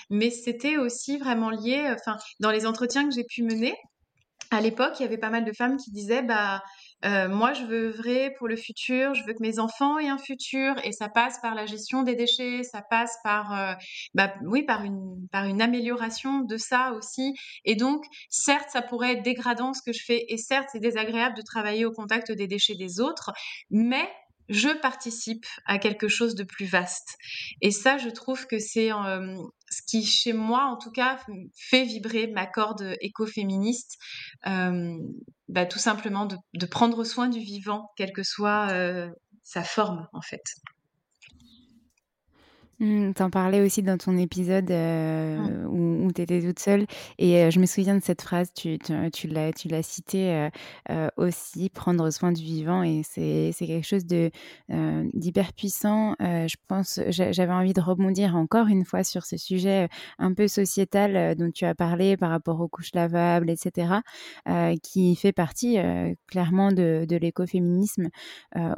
mais c'était aussi vraiment lié, enfin dans les entretiens que j'ai pu mener à l'époque, il y avait pas mal de femmes qui disaient bah euh, moi je veux œuvrer pour le futur, je veux que mes enfants aient un futur et ça passe par la gestion des déchets, ça passe par euh, bah, oui par une par une amélioration de ça aussi et donc certes ça pourrait être dégradant ce que je fais et certes c'est désagréable de travailler au contact des déchets des autres, mais je participe à quelque chose de plus vaste. Et ça, je trouve que c'est euh, ce qui, chez moi, en tout cas, fait vibrer ma corde écoféministe. Euh, bah, tout simplement de, prendre soin du vivant, quelle que soit euh, sa forme, en fait. Mmh, t'en parlais aussi dans ton épisode euh, où, où tu étais toute seule. Et euh, je me souviens de cette phrase, tu, l'as, tu l'as citée euh, aussi, prendre soin du vivant. Et c'est, c'est quelque chose de, d'hyper puissant. je pense, j'avais envie de rebondir encore une fois sur ce sujet un peu sociétal dont tu as parlé par rapport aux couches lavables, etc., qui fait partie clairement de, de l'écoféminisme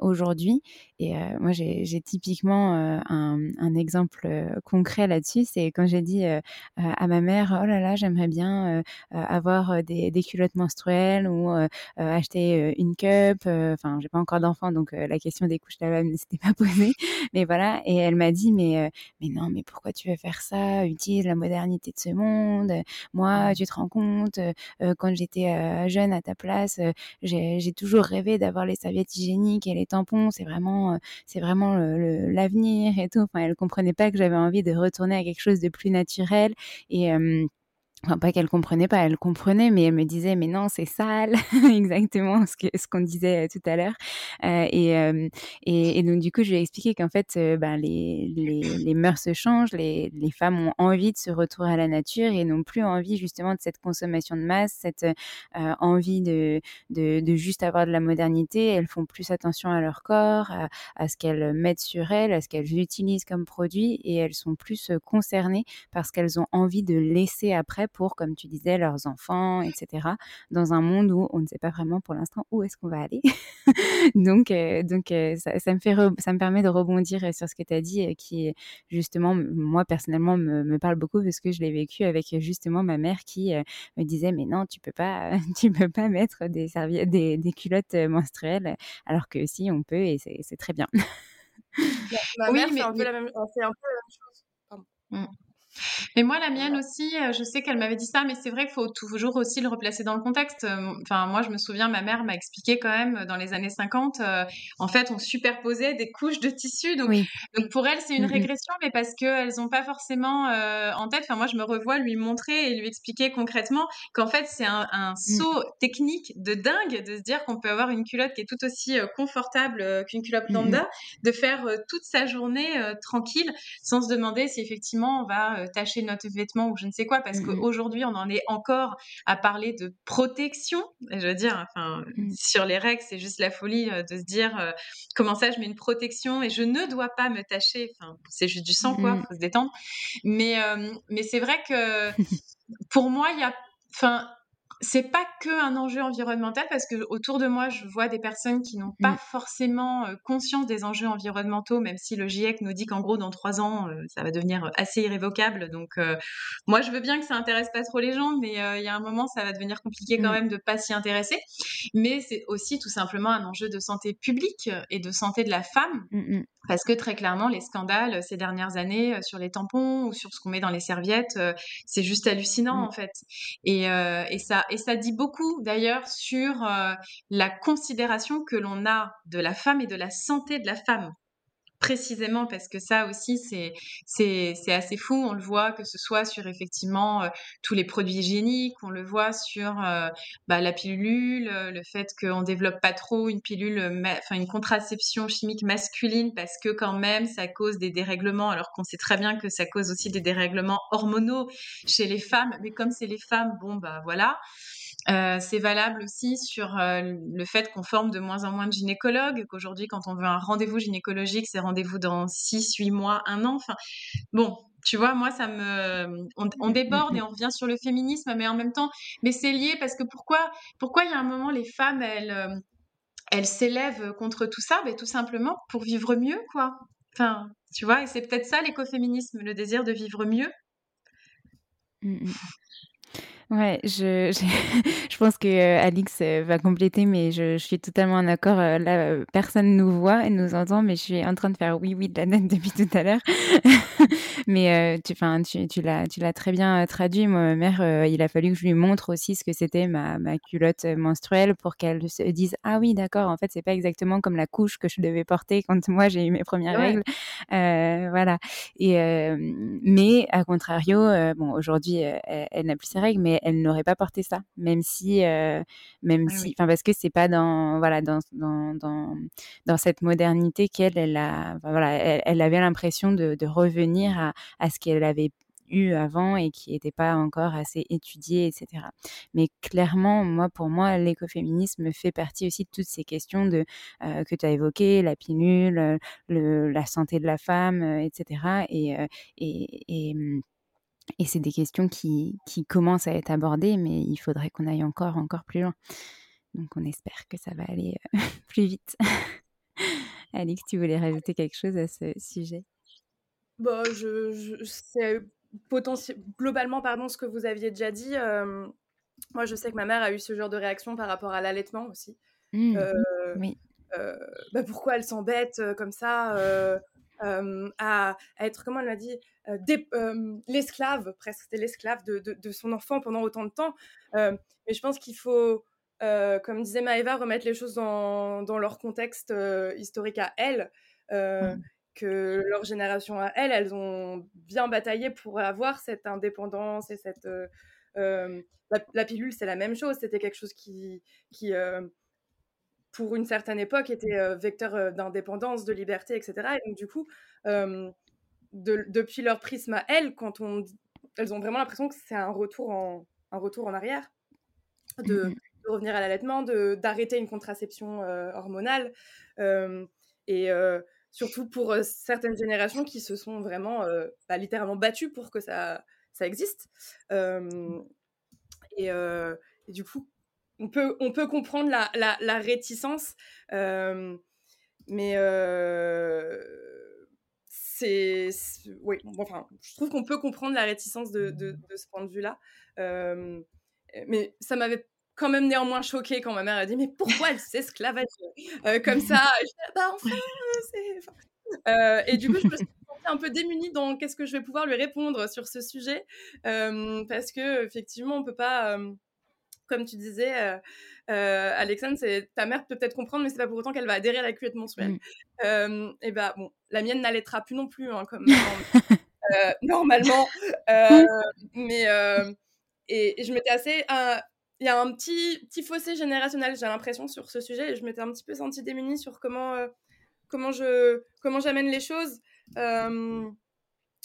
aujourd'hui. Et moi, j'ai, typiquement un, un exemple euh, concret là-dessus, c'est quand j'ai dit euh, à ma mère, oh là là, j'aimerais bien euh, avoir des, culottes menstruelles ou acheter une cup. Enfin, j'ai pas encore d'enfant, donc la question des couches lavables ne s'était pas posée. Mais voilà, et elle m'a dit, mais mais non, mais pourquoi tu veux faire ça? Utilise la modernité de ce monde. Moi, tu te rends compte, quand j'étais jeune à ta place, j'ai toujours rêvé d'avoir les serviettes hygiéniques et les tampons. C'est vraiment, c'est vraiment l'avenir et tout. Enfin, elle comprenait comprenait pas que j'avais envie de retourner à quelque chose de plus naturel et Pas qu'elle comprenait pas, elle comprenait, mais elle me disait, mais non, c'est sale, exactement ce que ce qu'on disait euh, tout à l'heure. Euh, et, et, donc du coup, je lui ai expliqué qu'en fait, ben, les, les, les mœurs se changent, les, les femmes ont envie de se retrouver à la nature et n'ont plus envie justement de cette consommation de masse, cette euh, envie de, de, de, juste avoir de la modernité. Elles font plus attention à leur corps, à, à ce qu'elles mettent sur elles, à ce qu'elles utilisent comme produit, et elles sont plus concernées parce qu'elles ont envie de laisser après pour, comme tu disais, leurs enfants, etc., dans un monde où on ne sait pas vraiment pour l'instant où est-ce qu'on va aller. donc, donc ça, me fait ça me permet de rebondir sur ce que tu as dit, qui justement, moi personnellement, me, me, parle beaucoup parce que je l'ai vécu avec justement ma mère qui me disait mais non, tu peux pas, tu peux pas mettre des serviettes, des, des culottes menstruelles, alors que si on peut et c'est très bien. Ma, mère, c'est un, peu la même chose. Mmh. Mais moi, la mienne aussi, euh, je sais qu'elle m'avait dit ça, mais c'est vrai qu'il faut toujours aussi le replacer dans le contexte. Euh, enfin, moi, je me souviens, ma mère m'a expliqué quand même euh, dans les années 50, en fait, on superposait des couches de tissu. Donc, donc pour elle, c'est une régression, mais parce qu'elles n'ont pas forcément en tête. Enfin, moi, je me revois lui montrer et lui expliquer concrètement qu'en fait, c'est un, un, mmh. saut technique de dingue de se dire qu'on peut avoir une culotte qui est tout aussi confortable qu'une culotte lambda, de faire toute sa journée tranquille sans se demander si effectivement on va euh, tacher notre vêtement ou je ne sais quoi, parce mmh qu'aujourd'hui, on en est encore à parler de protection. Et je veux dire, enfin, mmh. sur les règles, c'est juste la folie euh, de se dire euh, comment ça, je mets une protection et je ne dois pas me tacher? Enfin, c'est juste du sang, quoi, mmh faut se détendre. Mais, mais c'est vrai que pour moi, il y a. Enfin, c'est pas que un enjeu environnemental parce que autour de moi, je vois des personnes qui n'ont pas mmh. forcément euh, conscience des enjeux environnementaux, même si le GIEC nous dit qu'en gros, dans trois ans, euh, ça va devenir assez irrévocable. Donc, euh, moi, je veux bien que ça intéresse pas trop les gens, mais il y a un moment, ça va devenir compliqué quand mmh. même de pas s'y intéresser. Mais c'est aussi tout simplement un enjeu de santé publique et de santé de la femme. Mmh, parce que très clairement, les scandales ces dernières années sur les tampons ou sur ce qu'on met dans les serviettes, c'est juste hallucinant en fait. Et, et ça, et ça dit beaucoup d'ailleurs sur euh, la considération que l'on a de la femme et de la santé de la femme précisément parce que ça aussi c'est c'est assez fou. On le voit que ce soit sur effectivement euh, tous les produits hygiéniques on le voit sur euh, bah, la pilule le fait qu'on développe pas trop une pilule enfin une contraception chimique masculine parce que quand même ça cause des dérèglements alors qu'on sait très bien que ça cause aussi des dérèglements hormonaux chez les femmes. Mais comme c'est les femmes bon bah voilà euh, c'est valable aussi sur euh, le fait qu'on forme de moins en moins de gynécologues, qu'aujourd'hui, quand on veut un rendez-vous gynécologique, c'est rendez-vous dans 6, 8 mois, un an. Enfin, bon, tu vois, moi, ça me. On, déborde et on revient sur le féminisme, mais en même temps, mais c'est lié parce que pourquoi, pourquoi il y a un moment, les femmes, elles, euh, elles s'élèvent contre tout ça? Ben, Tout simplement pour vivre mieux, quoi. Enfin, tu vois, et c'est peut-être ça l'écoféminisme, le désir de vivre mieux. Mmh. Ouais, je, je pense que euh, Alix euh, va compléter, mais je, je suis totalement en accord. Euh, là, personne nous voit et nous entend, mais je suis en train de faire oui, oui de la note depuis tout à l'heure. mais tu, enfin, tu, tu l'as, tu l'as très bien traduit. Moi, ma mère, il a fallu que je lui montre aussi ce que c'était ma, ma culotte menstruelle pour qu'elle se dise ah oui, d'accord. En fait, c'est pas exactement comme la couche que je devais porter quand moi j'ai eu mes premières règles. voilà. Et mais à contrario, bon, aujourd'hui, elle, elle n'a plus ses règles, mais elle n'aurait pas porté ça, même si, euh, même ah si, enfin parce que c'est pas dans, voilà, dans, dans, dans, dans cette modernité qu'elle, elle a, voilà, elle, avait l'impression de, de, revenir à, à ce qu'elle avait eu avant et qui n'était pas encore assez étudié, etc. Mais clairement, moi, pour moi, l'écoféminisme fait partie aussi de toutes ces questions de, euh, que tu as évoquées, la pilule, le, la santé de la femme, etc. Et, et, et, hum, et c'est des questions qui, qui, commencent à être abordées, mais il faudrait qu'on aille encore, encore plus loin. Donc on espère que ça va aller euh, plus vite. Alix, tu voulais rajouter quelque chose à ce sujet? Bon, bah, je, je C'est globalement pardon, ce que vous aviez déjà dit. Euh, moi, je sais que ma mère a eu ce genre de réaction par rapport à l'allaitement aussi. Mmh, euh, oui. bah, pourquoi elle s'embête comme ça à, être, comment elle m'a dit, l'esclave, presque, c'était l'esclave de, de, son enfant pendant autant de temps. mais je pense qu'il faut, comme disait Maëva, remettre les choses dans, dans leur contexte historique à elles. Mmh. Que leur génération à elles, elles ont bien bataillé pour avoir cette indépendance et cette. La, pilule, c'est la même chose. C'était quelque chose qui, qui pour une certaine époque, était vecteur d'indépendance, de liberté, etc. Et donc, du coup, depuis leur prisme à elles, quand on, elles ont vraiment l'impression que c'est un retour en, un retour en arrière, de, mmh revenir à l'allaitement, d'arrêter une contraception hormonale. et surtout pour certaines générations qui se sont vraiment bah, littéralement battues pour que ça, ça existe. Et, et, du coup, on peut, comprendre la, réticence, mais c'est, oui, enfin, je trouve qu'on peut comprendre la réticence de, ce point de vue-là. mais ça m'avait quand même néanmoins choquée quand ma mère a dit mais pourquoi elle s'esclavage euh, comme ça? Bah enfin euh, et du coup je me suis un peu démunie dans qu'est-ce que je vais pouvoir lui répondre sur ce sujet euh, parce que effectivement on peut pas comme tu disais Alexandre c'est ta mère peut peut-être comprendre mais c'est pas pour autant qu'elle va adhérer à la culotte mensuelle mmh. et bah bon la mienne n'allaitera plus non plus hein, comme normalement mais et, et, je m'étais assez il y a un petit, petit fossé générationnel, j'ai l'impression, sur ce sujet. Et je m'étais un petit peu sentie démunie sur comment, euh, comment, je, comment j'amène les choses euh,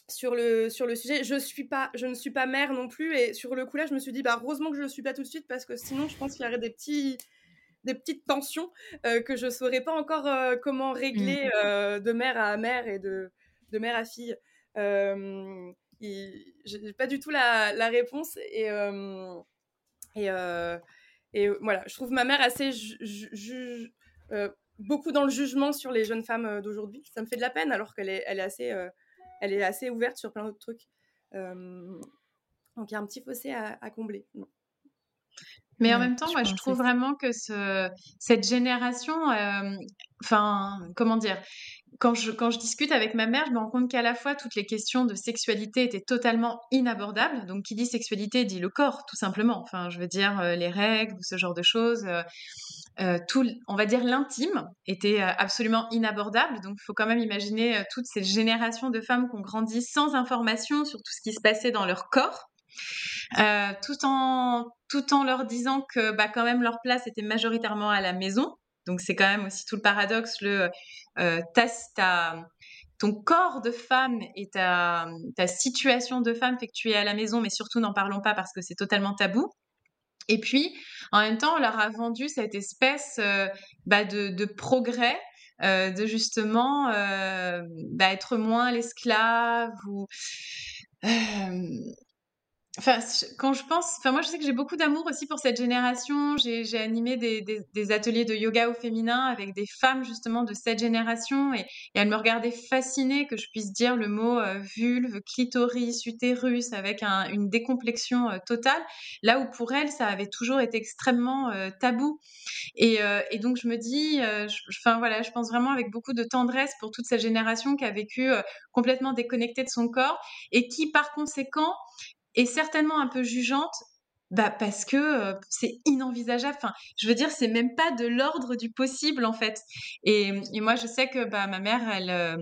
sur, le, sur le sujet. Je, suis pas, je ne suis pas mère non plus. Et sur le coup, là, je me suis dit, bah, heureusement que je ne le suis pas tout de suite, parce que sinon, je pense qu'il y aurait des, petits, des petites tensions euh, que je ne saurais pas encore comment régler mmh. de mère à mère et de, de mère à fille. je n'ai pas du tout la, la réponse. Et et, euh, et voilà, je trouve ma mère assez euh, beaucoup dans le jugement sur les jeunes femmes euh, d'aujourd'hui. Ça me fait de la peine alors qu'elle est, elle est, assez, elle est assez ouverte sur plein d'autres trucs. donc il y a un petit fossé à, combler. Mais en même temps, moi, je trouve vraiment que ce, cette génération, enfin, comment dire, quand je, discute avec ma mère, je me rends compte qu'à la fois toutes les questions de sexualité étaient totalement inabordables. Donc, qui dit sexualité dit le corps, tout simplement. Enfin, je veux dire euh, les règles ce genre de choses. Euh, euh, tout, on va dire l'intime était absolument inabordable. Donc, il faut quand même imaginer toutes ces générations de femmes qui ont grandi sans information sur tout ce qui se passait dans leur corps. tout en tout en leur disant que bah quand même leur place était majoritairement à la maison donc c'est quand même aussi tout le paradoxe, le euh, ton corps de femme et ta, ta situation de femme fait que tu es à la maison, mais surtout n'en parlons pas parce que c'est totalement tabou. Et puis, en même temps, on leur a vendu cette espèce euh, bah, de, de, progrès, euh, de justement bah, être moins l'esclave ou Enfin, quand je pense, enfin moi je sais que j'ai beaucoup d'amour aussi pour cette génération. J'ai animé des, des, ateliers de yoga au féminin avec des femmes justement de cette génération et, elles me regardaient fascinée que je puisse dire le mot euh, vulve, clitoris, utérus avec un, une décomplexion euh, totale. Là où pour elles ça avait toujours été extrêmement euh, tabou. Et, et, donc je me dis, enfin voilà, je pense vraiment avec beaucoup de tendresse pour toute cette génération qui a vécu complètement déconnectée de son corps et qui par conséquent et certainement un peu jugeante bah parce que euh, c'est inenvisageable. Enfin, je veux dire, c'est même pas de l'ordre du possible en fait. Et, moi, je sais que bah ma mère, elle, euh,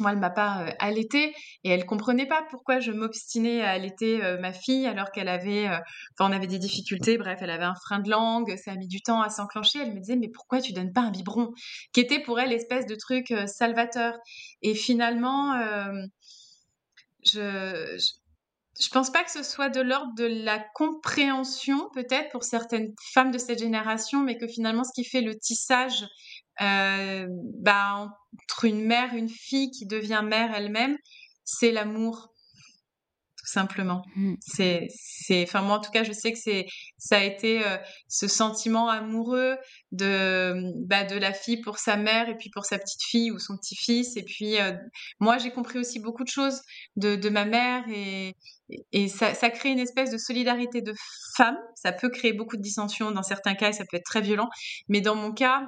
moi, elle m'a pas euh, allaitée et elle comprenait pas pourquoi je m'obstinais à allaiter ma fille alors qu'elle avait, enfin, on avait des difficultés. Bref, elle avait un frein de langue, ça a mis du temps à s'enclencher. Elle me disait, mais pourquoi tu donnes pas un biberon, qui était pour elle l'espèce de truc salvateur. Et finalement, je je pense pas que ce soit de l'ordre de la compréhension, peut-être pour certaines femmes de cette génération, mais que finalement, ce qui fait le tissage euh, bah, entre une mère, une fille qui devient mère elle-même, c'est l'amour, tout simplement. Mmh. C'est, c'est, enfin moi en tout cas, je sais que c'est, ça a été euh, ce sentiment amoureux de, bah, de la fille pour sa mère et puis pour sa petite fille ou son petit fils. Et puis euh, moi, j'ai compris aussi beaucoup de choses de, de ma mère et, et ça, ça, crée une espèce de solidarité de femmes. Ça peut créer beaucoup de dissensions dans certains cas et ça peut être très violent. Mais dans mon cas,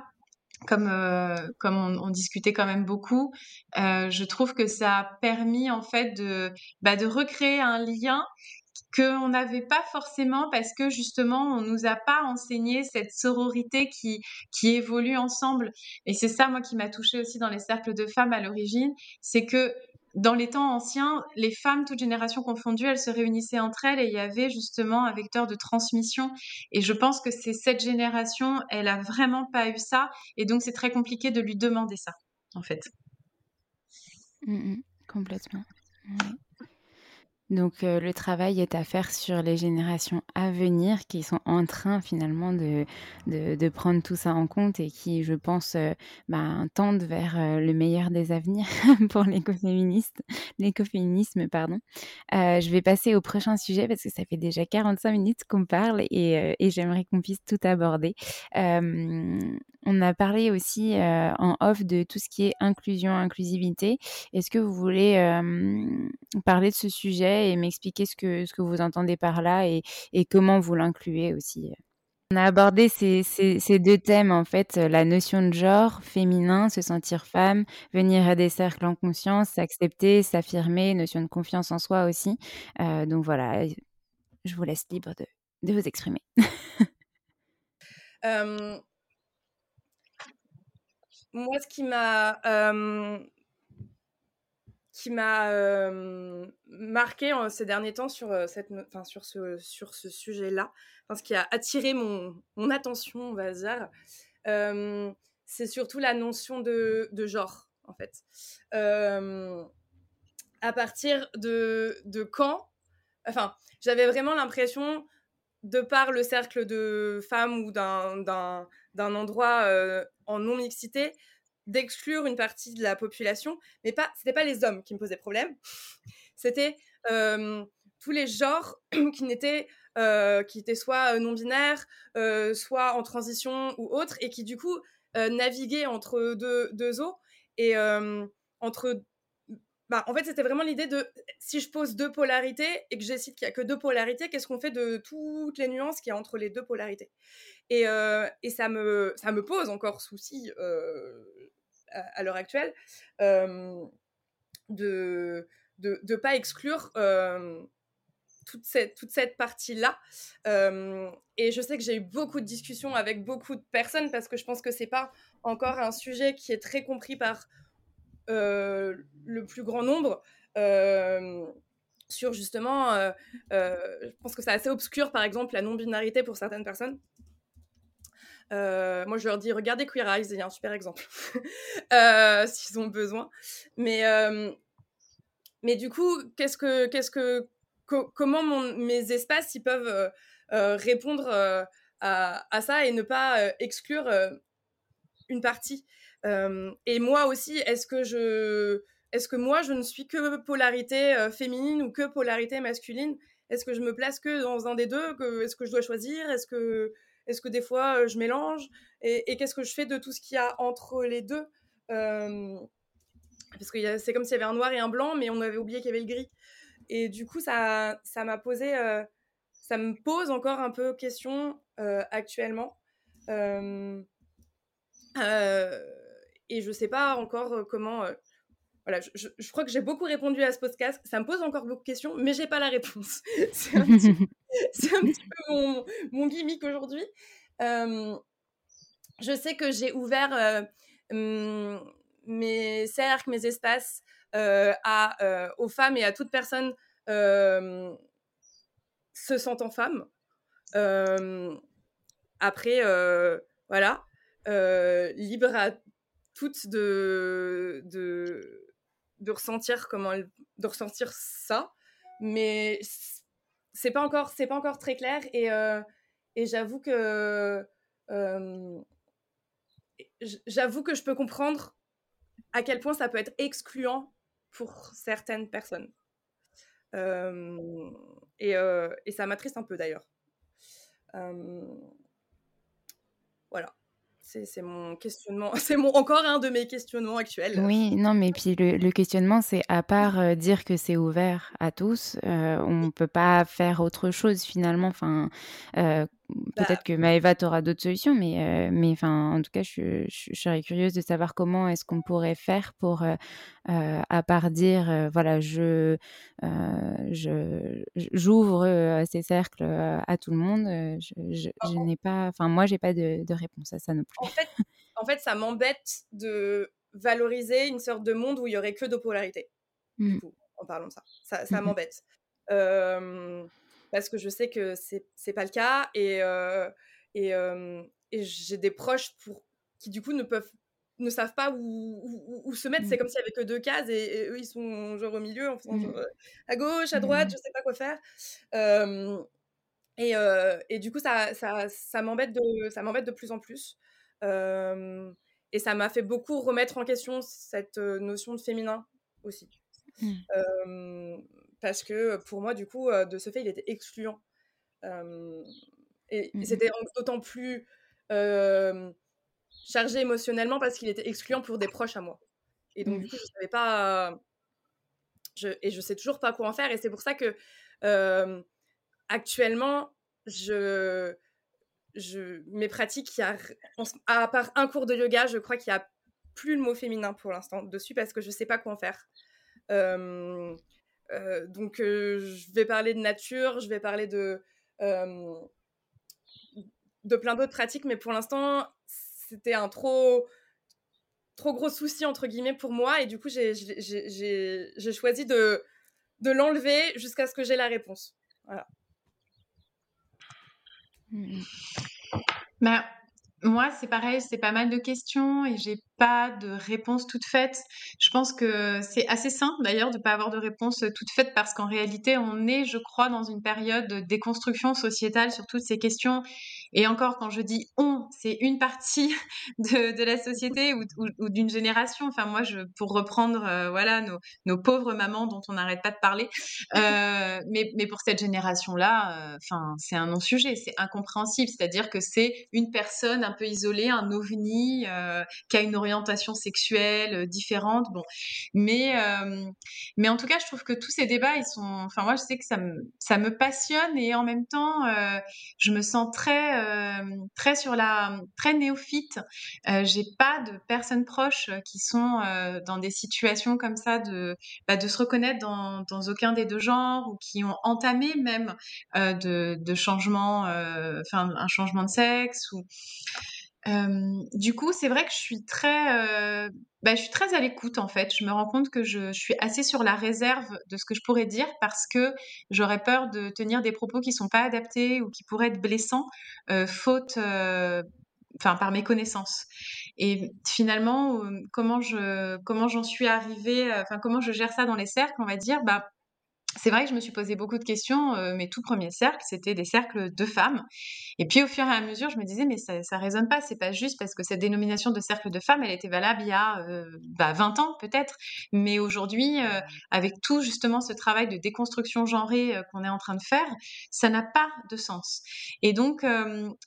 comme, euh, comme on, on, discutait quand même beaucoup, euh, je trouve que ça a permis en fait de, bah, de recréer un lien qu'on n'avait pas forcément parce que justement on nous a pas enseigné cette sororité qui qui évolue ensemble. Et c'est ça moi qui m'a touchée aussi dans les cercles de femmes à l'origine c'est que dans les temps anciens, les femmes, toutes générations confondues, elles se réunissaient entre elles et il y avait justement un vecteur de transmission. Et je pense que c'est cette génération, elle a vraiment pas eu ça. Et donc, c'est très compliqué de lui demander ça, en fait. Mmh complètement. Donc le travail est à faire sur les générations à venir qui sont en train finalement de, de, prendre tout ça en compte et qui, je pense, ben, tendent vers le meilleur des avenirs pour l'écoféminisme. Pardon. je vais passer au prochain sujet parce que ça fait déjà 45 minutes qu'on parle et j'aimerais qu'on puisse tout aborder. On a parlé aussi en off de tout ce qui est inclusion, inclusivité. Est-ce que vous voulez parler de ce sujet et m'expliquer ce que, ce que vous entendez par là et, et comment vous l'incluez aussi? On a abordé ces, ces, deux thèmes, en fait, la notion de genre, féminin, se sentir femme, venir à des cercles en conscience, s'accepter, s'affirmer, notion de confiance en soi aussi. Euh, donc voilà, je vous laisse libre de, de vous exprimer. euh, moi, ce qui m'a euh, m'a marqué ces derniers temps sur, cette, sur ce, sur ce sujet-là, ce qui a attiré mon, mon attention, on va dire, c'est surtout la notion de, de genre, en fait. à partir de, de quand, enfin, j'avais vraiment l'impression, de par le cercle de femmes ou d'un endroit en non-mixité, d'exclure une partie de la population, mais pas, c'était pas les hommes qui me posaient problème, c'était tous les genres qui n'étaient qui étaient soit non binaires, soit en transition ou autres, et qui du coup naviguaient entre deux, eaux. Et entre bah, en fait, c'était vraiment l'idée de si je pose deux polarités et que j'écite qu'il n'y a que deux polarités, qu'est-ce qu'on fait de toutes les nuances qu'il y a entre les deux polarités? Et, et, ça, me, ça me pose encore souci à, l'heure actuelle, de ne de, pas exclure toute cette, toute cette partie-là. et je sais que j'ai eu beaucoup de discussions avec beaucoup de personnes parce que je pense que c'est pas encore un sujet qui est très compris par le plus grand nombre. sur justement, je pense que c'est assez obscur, par exemple, la non-binarité pour certaines personnes. Euh, moi, je leur dis, regardez Queer Eyes, il y a un super exemple, euh, s'ils ont besoin. Mais, euh, mais du coup, qu'est-ce que, qu'est-ce que, comment mes espaces ils peuvent répondre à, à, ça et ne pas exclure une partie? Et moi aussi, est-ce que je, est-ce que moi, je ne suis que polarité féminine ou que polarité masculine? Est-ce que je me place que dans un des deux? Est-ce que je dois choisir? Est-ce que est-ce que des fois je mélange Et, qu'est-ce que je fais de tout ce qu'il y a entre les deux Parce que c'est comme s'il y avait un noir et un blanc, mais on avait oublié qu'il y avait le gris. Et du coup, ça, ça m'a posé, ça me pose encore un peu question actuellement. et je sais pas encore comment voilà, je, crois que j'ai beaucoup répondu à ce podcast. Ça me pose encore beaucoup de questions, mais j'ai pas la réponse. c'est un, petit, mon, gimmick aujourd'hui. je sais que j'ai ouvert mes cercles, mes espaces à, aux femmes et à toute personne se sentant femme. après, voilà, libre à toutes de, de de ressentir comment de ressentir ça mais c'est pas encore c'est pas encore très clair et, euh, et j'avoue que euh, j'avoue que je peux comprendre à quel point ça peut être excluant pour certaines personnes. Euh, et, et, ça m'attriste un peu d'ailleurs. Voilà c'est mon questionnement, c'est mon, encore un de mes questionnements actuels. Oui, non, mais puis le, questionnement, c'est à part euh, dire que c'est ouvert à tous, euh, on ne peut pas faire autre chose finalement. Enfin, euh, bah peut-être que Maëva, tu auras d'autres solutions, mais, mais enfin, en tout cas, je, serais curieuse de savoir comment est-ce qu'on pourrait faire pour, à part dire, voilà, je, j'ouvre ces cercles à tout le monde. je, n'ai pas, enfin, moi, j'ai pas de, réponse à ça non plus. En fait, en fait ça m'embête de valoriser une sorte de monde où il y aurait que deux polarités. Du mmh. coup, en parlant de ça, ça, ça mmh m'embête parce que je sais que c'est pas le cas et, et, et j'ai des proches pour, qui du coup ne peuvent ne savent pas où, se mettre. C'est mmh. comme s'il y avait que deux cases et, eux, ils sont genre au milieu, en faisant genre, à gauche, à droite, je sais pas quoi faire. et, et, du coup, ça, ça, ça m'embête de, de plus en plus. et ça m'a fait beaucoup remettre en question cette notion de féminin aussi. Mmh. parce que pour moi, du coup, de ce fait, il était excluant. et, mmh c'était d'autant plus chargé émotionnellement parce qu'il était excluant pour des proches à moi. Et donc, du coup, je savais pas. Je, et je sais toujours pas quoi en faire. Et c'est pour ça que actuellement, je, je, mes pratiques, il y a, à part un cours de yoga, je crois qu'il n'y a plus le mot féminin pour l'instant dessus parce que je sais pas quoi en faire. Euh, donc, je vais parler de nature, je vais parler de, de plein d'autres pratiques, mais pour l'instant, c'était un trop trop gros souci entre guillemets pour moi et du coup j'ai choisi de, de l'enlever jusqu'à ce que j'ai la réponse. Voilà. Bah, moi, c'est pareil, c'est pas mal de questions et j'ai pas de réponse toute faite. Je pense que c'est assez simple d'ailleurs de pas avoir de réponse toute faite parce qu'en réalité, on est, je crois, dans une période de déconstruction sociétale sur toutes ces questions et encore, quand je dis on, c'est une partie de, de la société ou, ou, d'une génération. Enfin, moi, je, pour reprendre, euh, voilà, nos, nos, pauvres mamans dont on n'arrête pas de parler. Euh, mais, mais, pour cette génération-là, euh, c'est un non-sujet, c'est incompréhensible. C'est-à-dire que c'est une personne un peu isolée, un ovni, qui a une orientation sexuelle différente. Bon, mais, mais en tout cas, je trouve que tous ces débats, ils sont. Enfin, moi, je sais que ça me, ça me passionne et en même temps, je me sens très euh, très sur la très néophyte. Euh, j'ai pas de personnes proches qui sont euh, dans des situations comme ça de bah, de se reconnaître dans, dans aucun des deux genres ou qui ont entamé même de, de changement, enfin un changement de sexe ou du coup, c'est vrai que je suis très, bah, je suis très à l'écoute en fait. Je me rends compte que je, suis assez sur la réserve de ce que je pourrais dire parce que j'aurais peur de tenir des propos qui sont pas adaptés ou qui pourraient être blessants, faute, enfin par mes connaissances. Et finalement, comment je, comment j'en suis arrivée, enfin comment je gère ça dans les cercles, on va dire, bah c'est vrai que je me suis posé beaucoup de questions. Euh, mes tout premiers cercles, c'était des cercles de femmes. Et puis au fur et à mesure, je me disais, mais ça, ça résonne pas. C'est pas juste parce que cette dénomination de cercle de femmes, elle était valable il y a euh, bah, 20 ans peut-être. Mais aujourd'hui, euh, avec tout justement ce travail de déconstruction genrée qu'on est en train de faire, ça n'a pas de sens. Et donc,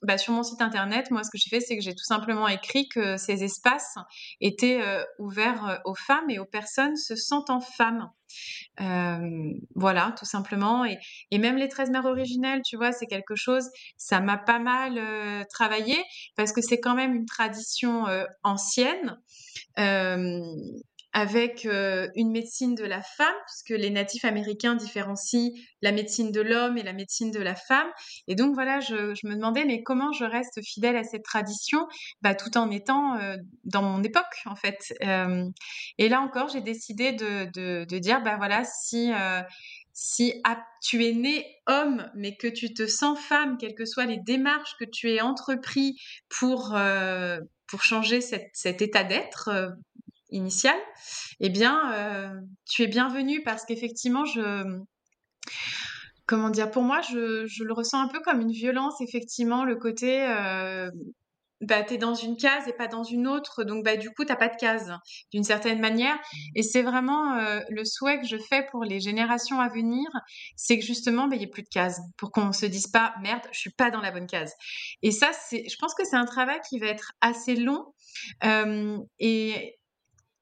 bah, sur mon site internet, moi, ce que j'ai fait, c'est que j'ai tout simplement écrit que ces espaces étaient ouverts aux femmes et aux personnes se sentant femmes. Voilà, tout simplement. Et, même les 13 mères originelles, tu vois, c'est quelque chose, ça m'a pas mal travaillé parce que c'est quand même une tradition ancienne avec euh, une médecine de la femme, puisque les natifs américains différencient la médecine de l'homme et la médecine de la femme. Et donc voilà, je, me demandais, mais comment je reste fidèle à cette tradition, bah, tout en étant euh, dans mon époque, en fait. Euh, et là encore, j'ai décidé de, dire, bah voilà, si si tu es né homme, mais que tu te sens femme, quelles que soient les démarches que tu aies entrepris pour, pour changer cet état d'être, initiale, eh bien, euh, tu es bienvenue parce qu'effectivement, je, comment dire, pour moi, je, le ressens un peu comme une violence, effectivement, le côté, euh, bah, t'es dans une case et pas dans une autre, donc bah, du coup, t'as pas de case, d'une certaine manière. Et c'est vraiment euh, le souhait que je fais pour les générations à venir, c'est que justement, bah, il n'y ait plus de cases, pour qu'on se dise pas, merde, je suis pas dans la bonne case. Et ça, c'est, je pense que c'est un travail qui va être assez long. et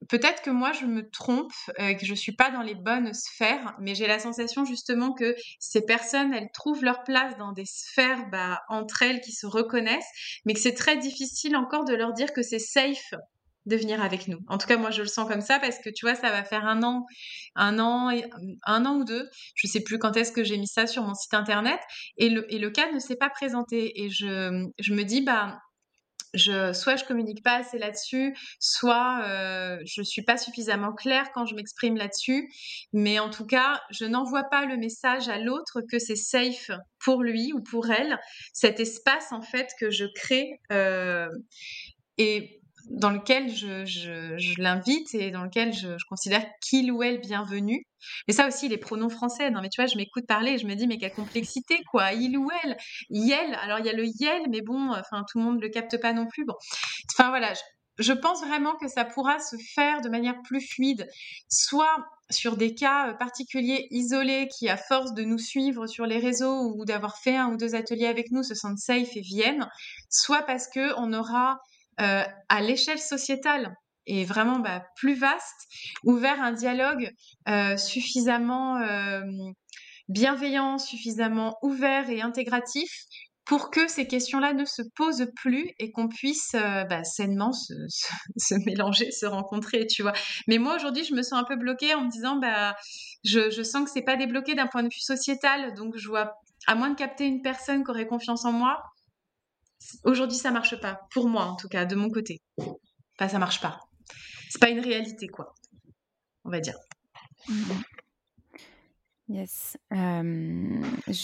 peut-être que moi je me trompe, euh, que je suis pas dans les bonnes sphères, mais j'ai la sensation justement que ces personnes, elles trouvent leur place dans des sphères bah, entre elles qui se reconnaissent, mais que c'est très difficile encore de leur dire que c'est safe de venir avec nous. En tout cas, moi, je le sens comme ça parce que tu vois, ça va faire un an, un an, un an ou deux. Je sais plus quand est-ce que j'ai mis ça sur mon site internet et le, et le cas ne s'est pas présenté. Et je, je me dis, bah, je, soit je communique pas assez là-dessus, soit euh, je suis pas suffisamment claire quand je m'exprime là-dessus. Mais en tout cas, je n'envoie pas le message à l'autre que c'est safe pour lui ou pour elle, cet espace en fait que je crée. Euh, et dans lequel je, l'invite et dans lequel je, considère qu'il ou elle bienvenu. Mais ça aussi, les pronoms français. Non, mais tu vois, je m'écoute parler et je me dis, mais quelle complexité, quoi. Il ou elle. Yel. Alors, il y a le yel, mais bon, enfin, tout le monde ne le capte pas non plus. Bon. Enfin, voilà. Je, pense vraiment que ça pourra se faire de manière plus fluide, soit sur des cas euh, particuliers isolés qui, à force de nous suivre sur les réseaux ou d'avoir fait un ou deux ateliers avec nous, se sentent safe et viennent, soit parce que on aura euh, à l'échelle sociétale et vraiment bah, plus vaste, ouvert un dialogue euh, suffisamment euh, bienveillant, suffisamment ouvert et intégratif pour que ces questions-là ne se posent plus et qu'on puisse bah, sainement se, mélanger, se rencontrer, tu vois. Mais moi aujourd'hui, je me sens un peu bloquée en me disant, bah, je, je sens que c'est pas débloqué d'un point de vue sociétal, donc je vois, à moins de capter une personne qui aurait confiance en moi, Aujourd'hui, ça marche pas. Pour moi, en tout cas, de mon côté. Enfin, ça marche pas. C'est pas une réalité, quoi. On va dire. Mm-hmm. Yes. je,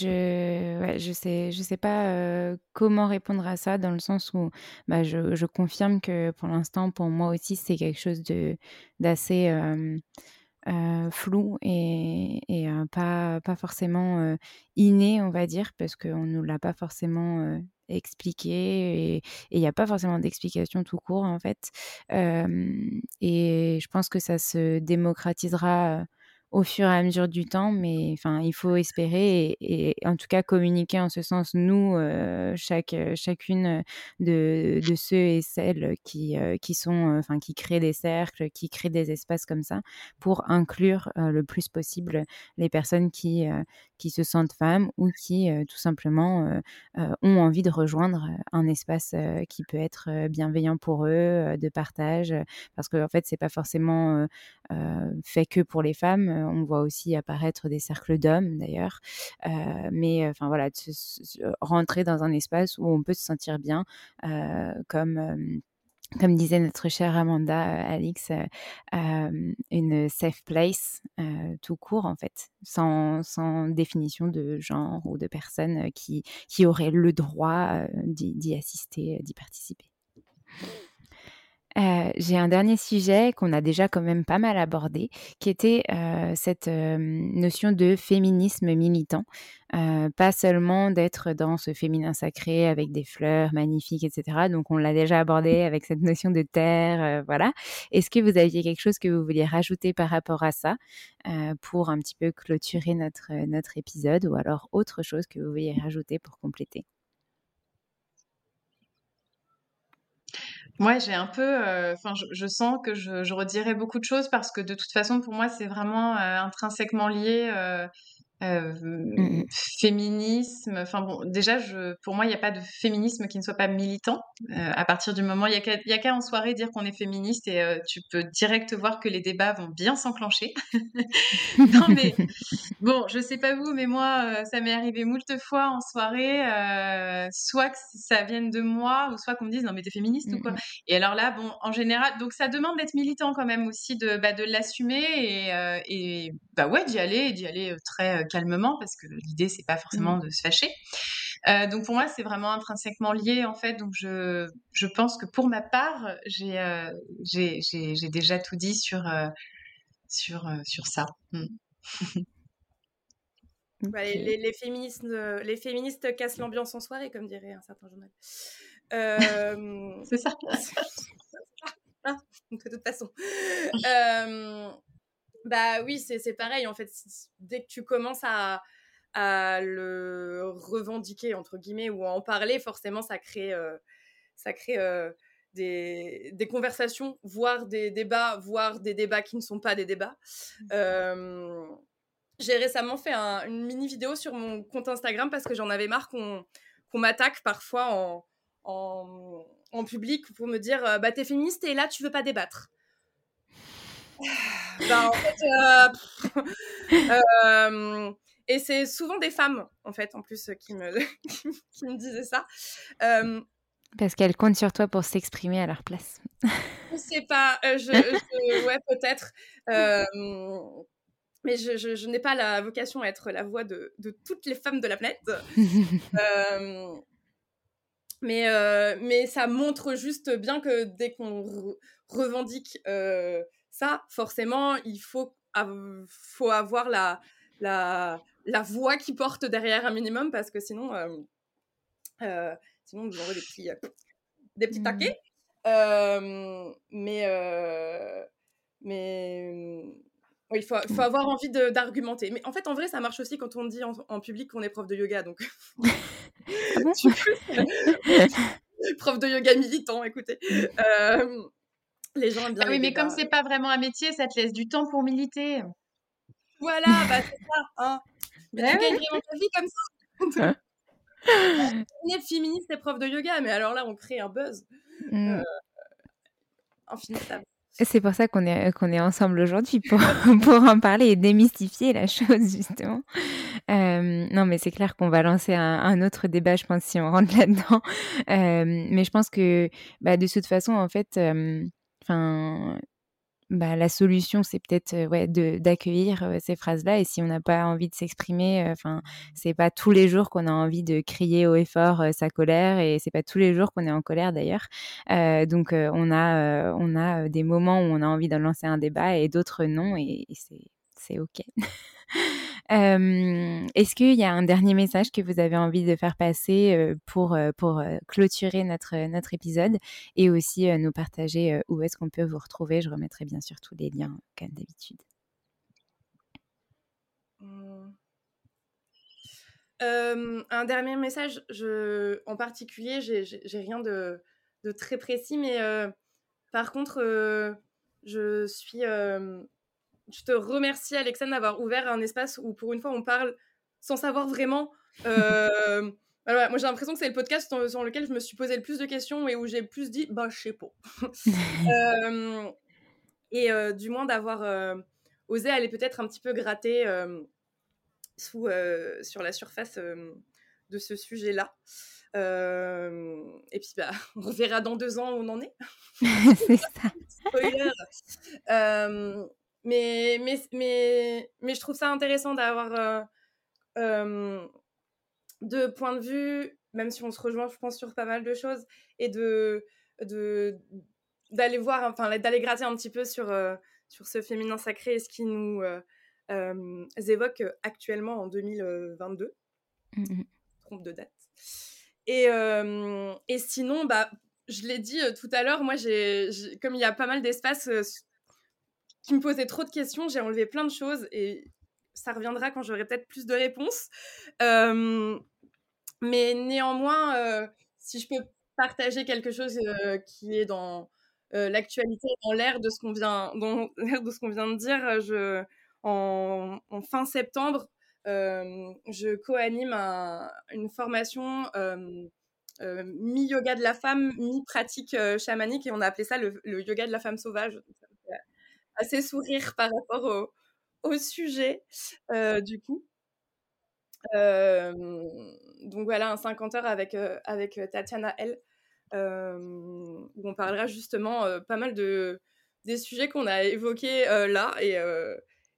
je sais, je sais pas comment répondre à ça dans le sens où bah, je, je confirme que pour l'instant, pour moi aussi, c'est quelque chose de d'assez flou et, et pas, forcément inné, on va dire, parce qu'on ne nous l'a pas forcément expliquer et il n'y a pas forcément d'explication tout court en fait. et je pense que ça se démocratisera au fur et à mesure du temps, mais enfin, il faut espérer et, en tout cas communiquer en ce sens, nous, euh, chaque, chacune de, ceux et celles qui, euh, qui sont, enfin, qui créent des cercles, qui créent des espaces comme ça, pour inclure euh, le plus possible les personnes qui, qui se sentent femmes ou qui tout simplement ont envie de rejoindre un espace qui peut être bienveillant pour eux, de partage, parce que en fait, c'est pas forcément fait que pour les femmes on voit aussi apparaître des cercles d'hommes d'ailleurs. Euh, mais enfin voilà, rentrer dans un espace où on peut se sentir bien, euh, comme comme disait notre chère Amanda, Alix, une safe place tout court en fait, sans, sans, définition de genre ou de personne qui, qui aurait le droit d'y assister, d'y participer. Euh, j'ai un dernier sujet qu'on a déjà quand même pas mal abordé, qui était euh, cette euh, notion de féminisme militant. pas seulement d'être dans ce féminin sacré avec des fleurs magnifiques, etc. Donc on l'a déjà abordé avec cette notion de terre, voilà. Est-ce que vous aviez quelque chose que vous vouliez rajouter par rapport à ça pour un petit peu clôturer notre, notre épisode ou alors autre chose que vous vouliez rajouter pour compléter? Moi, j'ai un peu, euh, enfin, je, sens que je, je, redirai beaucoup de choses parce que de toute façon, pour moi, c'est vraiment euh, intrinsèquement lié euh, euh, mmh féminisme. Enfin bon, déjà, je, pour moi, il n'y a pas de féminisme qui ne soit pas militant. Euh, à partir du moment, il n'y a qu'à en soirée dire qu'on est féministe et euh, tu peux direct voir que les débats vont bien s'enclencher. non mais bon, je sais pas vous, mais moi, ça m'est arrivé moult fois en soirée, soit que ça vienne de moi ou soit qu'on me dise non mais t'es féministe ou quoi? Mmh et alors là, bon, en général, donc ça demande d'être militant quand même aussi, de, bah, de l'assumer et, et bah ouais, d'y aller, d'y aller très calmement parce que l'idée c'est pas forcément mmh. de se fâcher. Euh, donc pour moi c'est vraiment intrinsèquement lié en fait. Donc je, je pense que pour ma part j'ai euh, j'ai déjà tout dit sur euh, sur sur ça. Mmh. Bah, les, les, féministes, les féministes cassent l'ambiance en soirée, comme dirait un certain journal. c'est ça. Ah, de toute façon. Bah oui, c'est pareil en fait. Dès que tu commences à, à, le revendiquer, entre guillemets, ou à en parler, forcément, ça crée, euh, ça crée euh, des, des, conversations, voire des débats, voire des débats qui ne sont pas des débats. Mmh. Euh, j'ai récemment fait une mini vidéo sur mon compte Instagram parce que j'en avais marre qu'on m'attaque parfois en, en, en, public pour me dire bah t'es féministe et là tu veux pas débattre. Bah, en fait, euh, euh, et c'est souvent des femmes, en fait, en plus, qui me, qui me disaient ça. Euh, Parce qu'elles comptent sur toi pour s'exprimer à leur place. je sais pas, je, ouais, peut-être. mais je, je, n'ai pas la vocation à être la voix de, de toutes les femmes de la planète. Mais, mais ça montre juste bien que dès qu'on revendique ça, forcément, il faut, faut avoir la, la, la voix qui porte derrière un minimum parce que sinon, sinon on nous envoie des petits, des petits mmh. taquets. mais mais oui, il faut, faut, avoir envie d'argumenter. Mais en fait, en vrai, ça marche aussi quand on dit en, public qu'on est prof de yoga. Donc, ah prof de yoga militant, écoutez. les gens aiment bien. Ah oui, mais comme c'est pas vraiment un métier, ça te laisse du temps pour militer. Voilà, bah c'est ça. Hein. Mais tu gagnes vraiment ta vie comme ça. Hein on est féministe et prof de yoga, mais alors là, on crée un buzz. Mmh. Euh. C'est pour ça qu'on est, qu'on est ensemble aujourd'hui, pour, pour en parler et démystifier la chose, justement. Euh, non, mais c'est clair qu'on va lancer un, autre débat, je pense, si on rentre là-dedans. Euh, mais je pense que, bah, de toute façon, en fait, euh, enfin, bah, la solution, c'est peut-être ouais, d'accueillir ces phrases-là. Et si on n'a pas envie de s'exprimer, enfin, c'est pas tous les jours qu'on a envie de crier haut et fort sa colère, et c'est pas tous les jours qu'on est en colère d'ailleurs. donc, on a, on a des moments où on a envie de lancer un débat et d'autres non, et, et c'est ok. Est-ce qu'il y a un dernier message que vous avez envie de faire passer pour, pour clôturer notre, notre épisode et aussi nous partager où est-ce qu'on peut vous retrouver? Je remettrai bien sûr tous les liens comme d'habitude. Mmh. un dernier message, en particulier, j'ai rien de, de, très précis, mais par contre, je suis je te remercie, Alexandre, d'avoir ouvert un espace où, pour une fois, on parle sans savoir vraiment. Euh, moi, j'ai l'impression que c'est le podcast sur, lequel je me suis posé le plus de questions et où j'ai plus dit, bah, je sais pas. Euh, et euh, du moins d'avoir osé aller peut-être un petit peu gratter sous, sur la surface de ce sujet-là. et puis, bah, on verra dans deux ans où on en est. c'est ça. Spoiler. Mais, mais, mais, mais je trouve ça intéressant d'avoir euh, deux points de vue, même si on se rejoint, je pense, sur pas mal de choses, et de d'aller voir, enfin, d'aller gratter un petit peu sur, sur ce féminin sacré et ce qui nous évoque actuellement en 2022. Mmh Trompe de date. Et, et sinon, bah, je l'ai dit tout à l'heure, moi, j'ai, comme il y a pas mal d'espace qui me posait trop de questions. J'ai enlevé plein de choses et ça reviendra quand j'aurai peut-être plus de réponses. Euh, mais néanmoins, euh, si je peux partager quelque chose euh, qui est dans l'actualité, dans l'air de ce qu'on vient, dans de ce qu'on vient de dire, en, fin septembre, je co-anime une formation mi-yoga de la femme, mi-pratique chamanique, et on a appelé ça le, yoga de la femme sauvage assez sourire par rapport au, sujet, euh, du coup. donc voilà, un 50 heures avec, euh, avec Tatiana L, où on parlera justement pas mal de, des sujets qu'on a évoqués là. Et,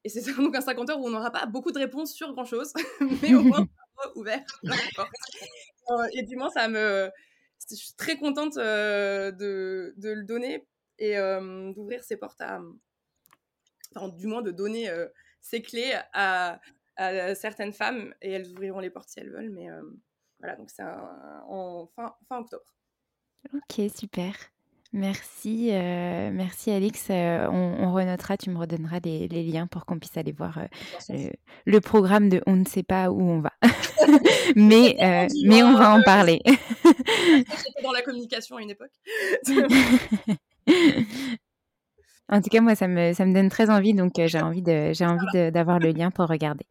et c'est donc un 50 heures où on n'aura pas beaucoup de réponses sur grand-chose, mais au moins ouvert. et du moins, ça me... Je suis très contente de, de, le donner et d'ouvrir ses portes à, du moins de donner ces clés à, certaines femmes et elles ouvriront les portes si elles veulent. Mais voilà, donc c'est en fin, fin, octobre. Ok, super. Merci, merci Alix. on, renotera, tu me redonneras les, liens pour qu'on puisse aller voir le, programme de On ne sait pas où on va. mais mais on va en parler. J'étais dans la communication à une époque. En tout cas, moi, ça me, donne très envie, donc euh, j'ai envie d'avoir le lien pour regarder.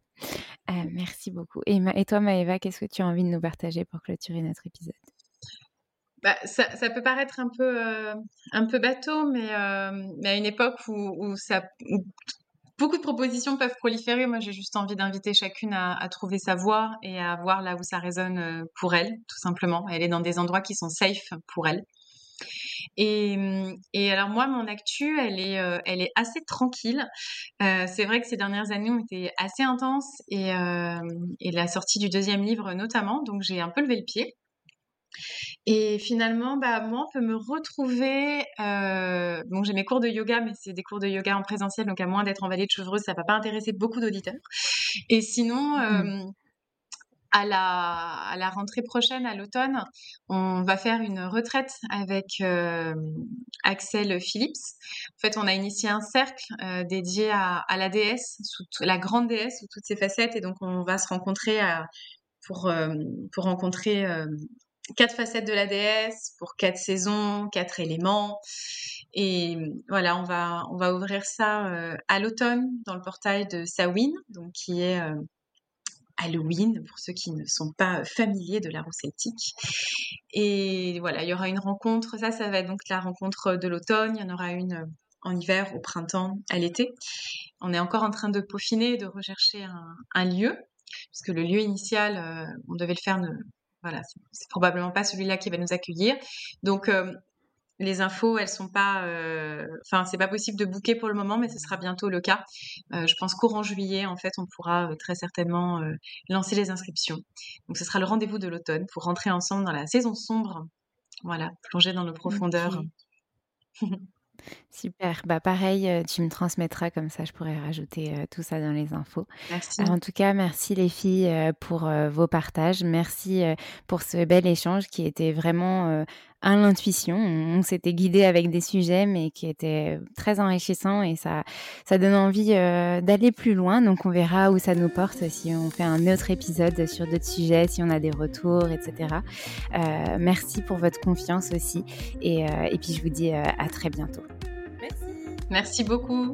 Euh, merci beaucoup. Et, toi, Maëva, qu'est-ce que tu as envie de nous partager pour clôturer notre épisode? Bah, ça, peut paraître un peu, euh, bateau, mais, à une époque où, beaucoup de propositions peuvent proliférer, moi j'ai juste envie d'inviter chacune à, à, trouver sa voie et à voir là où ça résonne pour elle, tout simplement. Elle est dans des endroits qui sont safe pour elle. Et, mmh, et, alors moi, mon actu, elle est, euh, elle est assez tranquille. Euh, c'est vrai que ces dernières années ont été assez intenses et, euh, et, la sortie du deuxième livre notamment, donc j'ai un peu levé le pied. Et finalement, bah, moi, on peut me retrouver. Euh, bon, j'ai mes cours de yoga, mais c'est des cours de yoga en présentiel, donc à moins d'être en vallée de Chevreuse, ça va pas intéresser beaucoup d'auditeurs. Et sinon, mmh. À, la, rentrée prochaine, à l'automne, on va faire une retraite avec euh, Axel Phillips. En fait, on a initié un cercle euh, dédié à, la déesse, la grande déesse sous toutes ses facettes, et donc on va se rencontrer euh, pour rencontrer quatre facettes de la déesse pour quatre saisons, quatre éléments. Et voilà, on va, on va ouvrir ça à l'automne dans le portail de Sawin, donc qui est Halloween pour ceux qui ne sont pas familiers de la roue celtique. Et voilà, il y aura une rencontre, ça, ça va être donc la rencontre de l'automne, il y en aura une en hiver, au printemps, à l'été. On est encore en train de peaufiner, de rechercher un, un lieu, puisque le lieu initial, euh, on devait le faire voilà, c'est probablement pas celui-là qui va nous accueillir. Donc euh, les infos, elles sont pas, euh, enfin c'est pas possible de booker pour le moment, mais ce sera bientôt le cas. Euh, je pense courant juillet, en fait, on pourra très certainement lancer les inscriptions. Donc ce sera le rendez-vous de l'automne pour rentrer ensemble dans la saison sombre. Voilà, plonger dans nos profondeurs. Super. Bah pareil, euh, tu me transmettras comme ça, je pourrais rajouter euh, tout ça dans les infos. Merci. en tout cas, merci les filles euh, pour vos partages. Merci pour ce bel échange qui était vraiment à l'intuition. On, s'était guidé avec des sujets, mais qui étaient très enrichissants et ça, donne envie d'aller plus loin. Donc on verra où ça nous porte si on fait un autre épisode sur d'autres sujets, si on a des retours, etc. merci pour votre confiance aussi. Et, et puis je vous dis à très bientôt. Merci beaucoup.